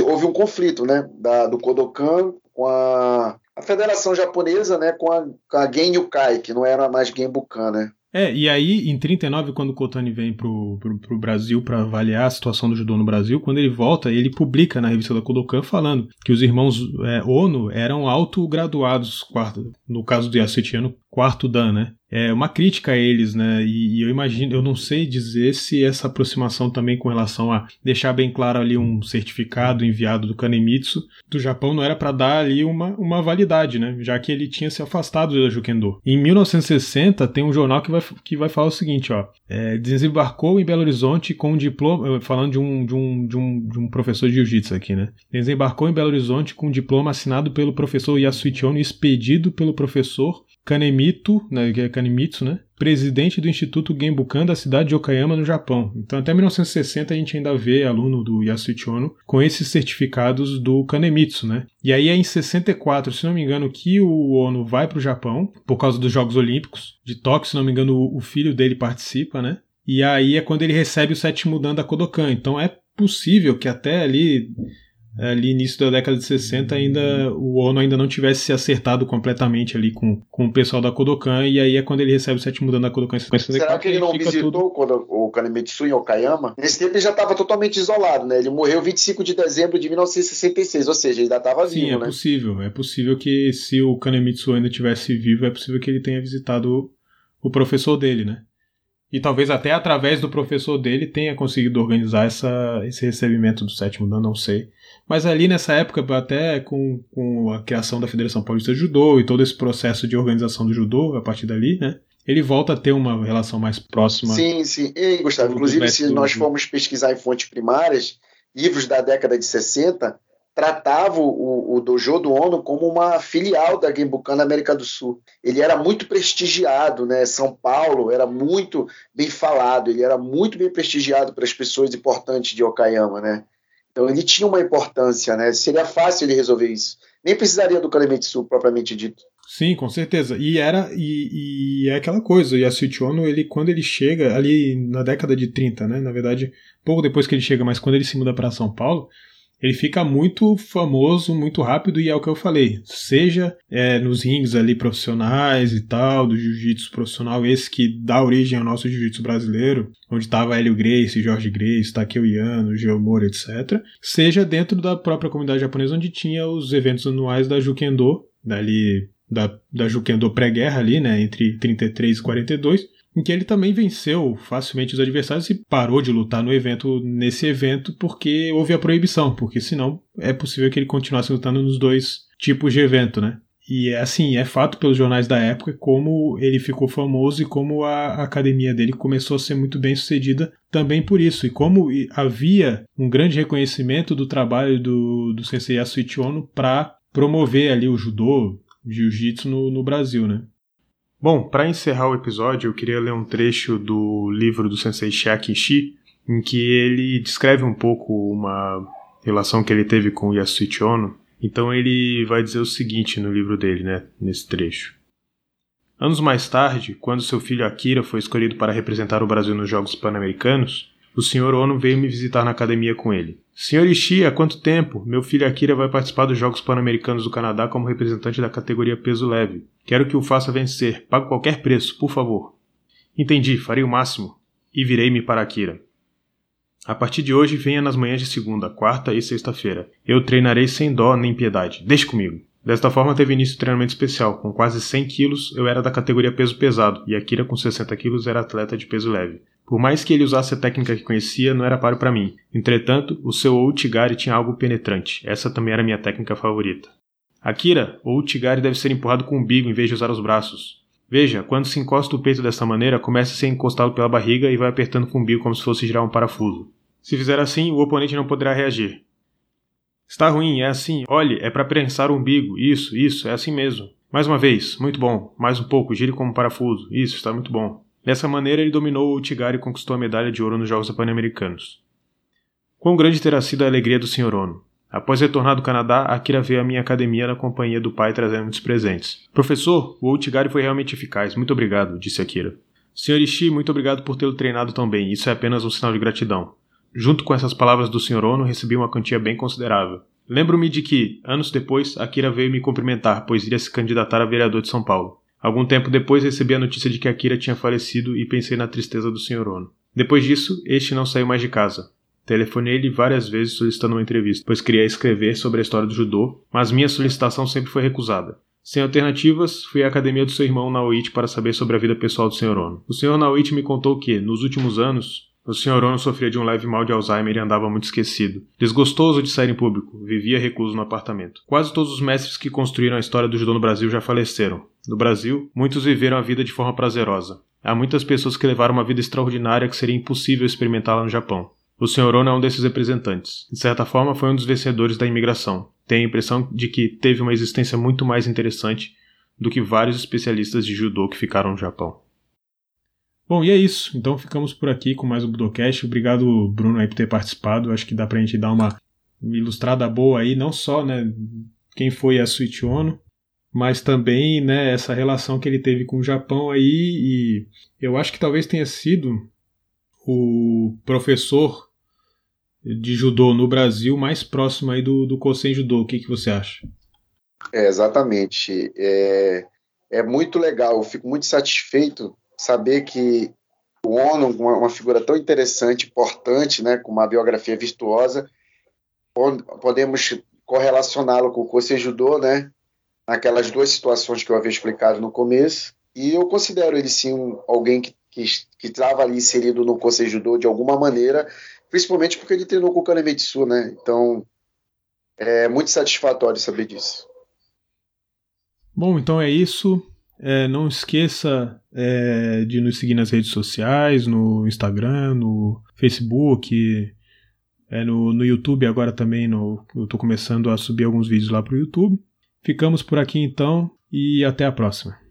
houve um conflito né, da, do Kodokan com a a Federação Japonesa, né, com a, a Genyukai, que não era mais Genbukan, né? É, e aí em 39, quando o Kotani vem pro, pro, pro Brasil para avaliar a situação do judô no Brasil, quando ele volta, ele publica na revista da Kodokan falando que os irmãos é, Ono eram autograduados, quarto, no caso do Yasutiano, quarto Dan, né? É, uma crítica a eles, né? E, e, eu imagino, eu não sei dizer se essa aproximação também com relação a deixar bem claro ali um certificado enviado do Kanemitsu do Japão não era para dar ali uma, uma validade, né? Já que ele tinha se afastado da Jukendo. Em 1960 tem um jornal que vai, que vai falar o seguinte, ó, é, desembarcou em Belo Horizonte com um diploma, falando de um, de um, de um, de um professor de jiu-jitsu aqui, né? Desembarcou em Belo Horizonte com um diploma assinado pelo professor Yasuichi Ono e expedido pelo professor Kanemito, né, que é Kanemitsu, né, presidente do Instituto Genbukan da cidade de Okayama, no Japão. Então, até 1960 a gente ainda vê aluno do Yasuichi Ono com esses certificados do Kanemitsu, né? E aí é em 64, se não me engano, que o Ono vai para o Japão por causa dos Jogos Olímpicos de Tóquio, se não me engano, o filho dele participa, né? E aí é quando ele recebe o sétimo dan da Kodokan. Então é possível que até ali ali início da década de 60 ainda o Ono ainda não tivesse se acertado completamente ali com, com o pessoal da Kodokan e aí é quando ele recebe o sétimo dano da Kodokan. Será que ele não visitou tudo... quando o Kanemitsu em Okayama? Nesse tempo ele já estava totalmente isolado, né? Ele morreu 25 de dezembro de 1966, ou seja, ele ainda estava vivo, Sim, é né? possível. É possível que se o Kanemitsu ainda tivesse vivo, é possível que ele tenha visitado o professor dele, né? E talvez até através do professor dele tenha conseguido organizar essa, esse recebimento do sétimo dan, não sei. Mas ali nessa época, até com, com a criação da Federação Paulista de Judô e todo esse processo de organização do judô a partir dali, né? Ele volta a ter uma relação mais próxima. Sim, sim. E, Gustavo, inclusive, se nós formos pesquisar em fontes primárias, livros da década de 60, tratava o, o dojo do Ono como uma filial da Genbukan na América do Sul. Ele era muito prestigiado, né? São Paulo era muito bem falado, ele era muito bem prestigiado para as pessoas importantes de Okayama, né? Então ele tinha uma importância, né? Seria fácil ele resolver isso. Nem precisaria do Kanemitsu propriamente dito. Sim, com certeza. E era e, e é aquela coisa, o Yasuichi Ono, ele quando ele chega ali na década de 30, né? Na verdade, pouco depois que ele chega, mas quando ele se muda para São Paulo, ele fica muito famoso muito rápido e é o que eu falei. Seja é, nos rings ali profissionais e tal, do jiu-jitsu profissional, esse que dá origem ao nosso jiu-jitsu brasileiro, onde estava Hélio Grace, Jorge Grace, Takeo Yano, Geo Mori, etc. Seja dentro da própria comunidade japonesa, onde tinha os eventos anuais da Jukendo, dali da, da Jukendo pré-guerra ali, né, entre 33 e 42, em que ele também venceu facilmente os adversários e parou de lutar no evento nesse evento porque houve a proibição, porque senão é possível que ele continuasse lutando nos dois tipos de evento, né? E é assim, é fato pelos jornais da época como ele ficou famoso e como a academia dele começou a ser muito bem sucedida também por isso. E como havia um grande reconhecimento do trabalho do, do Sensei Yasuichi Ono para promover ali o judô, jiu-jitsu no, no Brasil, né? Bom, para encerrar o episódio, eu queria ler um trecho do livro do Sensei Shiaki Shi, em que ele descreve um pouco uma relação que ele teve com Yasuichi Ono. Então ele vai dizer o seguinte no livro dele, né, nesse trecho. Anos mais tarde, quando seu filho Akira foi escolhido para representar o Brasil nos Jogos Pan-Americanos, o Sr. Ono veio me visitar na academia com ele. Sr. Ishii, há quanto tempo? Meu filho Akira vai participar dos Jogos Pan-Americanos do Canadá como representante da categoria peso leve. Quero que o faça vencer. Pague qualquer preço, por favor. Entendi, farei o máximo. E virei-me para Akira. A partir de hoje, venha nas manhãs de segunda, quarta e sexta-feira. Eu treinarei sem dó nem piedade. Deixe comigo. Desta forma, teve início o treinamento especial. Com quase 100 quilos, eu era da categoria peso pesado, e Akira, com 60 quilos, era atleta de peso leve. Por mais que ele usasse a técnica que conhecia, não era páreo para mim. Entretanto, o seu Outigari tinha algo penetrante. Essa também era minha técnica favorita. Akira, o Outigari deve ser empurrado com o umbigo em vez de usar os braços. Veja, quando se encosta o peito dessa maneira, começa a ser encostado pela barriga e vai apertando com o umbigo como se fosse girar um parafuso. Se fizer assim, o oponente não poderá reagir. Está ruim, é assim. Olhe, é para prensar o umbigo. Isso, isso, é assim mesmo. Mais uma vez, muito bom. Mais um pouco, gire como parafuso. Isso, está muito bom. Dessa maneira, ele dominou o Tigari e conquistou a medalha de ouro nos Jogos Pan-Americanos. Quão grande terá sido a alegria do Sr. Ono. Após retornar do Canadá, Akira veio à minha academia na companhia do pai trazendo muitos presentes. Professor, o Outigari foi realmente eficaz. Muito obrigado, disse Akira. Sr. Ishii, muito obrigado por tê-lo treinado tão bem. Isso é apenas um sinal de gratidão. Junto com essas palavras do Sr. Ono, recebi uma quantia bem considerável. Lembro-me de que, anos depois, Akira veio me cumprimentar, pois iria se candidatar a vereador de São Paulo. Algum tempo depois recebi a notícia de que Akira tinha falecido e pensei na tristeza do Sr. Ono. Depois disso, este não saiu mais de casa. Telefonei-lhe várias vezes solicitando uma entrevista, pois queria escrever sobre a história do judô, mas minha solicitação sempre foi recusada. Sem alternativas, fui à academia do seu irmão Naoichi para saber sobre a vida pessoal do Sr. Ono. O Sr. Naoichi me contou que, nos últimos anos, o Sr. Ono sofria de um leve mal de Alzheimer e andava muito esquecido. Desgostoso de sair em público, vivia recluso no apartamento. Quase todos os mestres que construíram a história do judô no Brasil já faleceram. No Brasil, muitos viveram a vida de forma prazerosa. Há muitas pessoas que levaram uma vida extraordinária que seria impossível experimentá-la no Japão. O Sr. Ono é um desses representantes. De certa forma, foi um dos vencedores da imigração. Tenho a impressão de que teve uma existência muito mais interessante do que vários especialistas de judô que ficaram no Japão. Bom, e é isso. Então ficamos por aqui com mais um Budocast. Obrigado, Bruno, aí, por ter participado. Acho que dá pra gente dar uma ilustrada boa aí, não só, né, quem foi a Switch Ono, mas também, né, essa relação que ele teve com o Japão aí e eu acho que talvez tenha sido o professor de judô no Brasil mais próximo aí do, do Kosen Judô. O que, que você acha? É, exatamente. É, é muito legal, eu fico muito satisfeito saber que o Ono, uma, uma figura tão interessante, importante, né, com uma biografia virtuosa, podemos correlacioná-lo com o Kosen Judô, né, naquelas duas situações que eu havia explicado no começo, e eu considero ele sim alguém que que estava ali inserido no Kosei Judô de alguma maneira, principalmente porque ele treinou com o Kanemitsu, né? Então, é muito satisfatório saber disso. Bom, então é isso. É, não esqueça é, de nos seguir nas redes sociais, no Instagram, no Facebook, é, no, no YouTube agora também. No, eu estou começando a subir alguns vídeos lá para o YouTube. Ficamos por aqui então e até a próxima.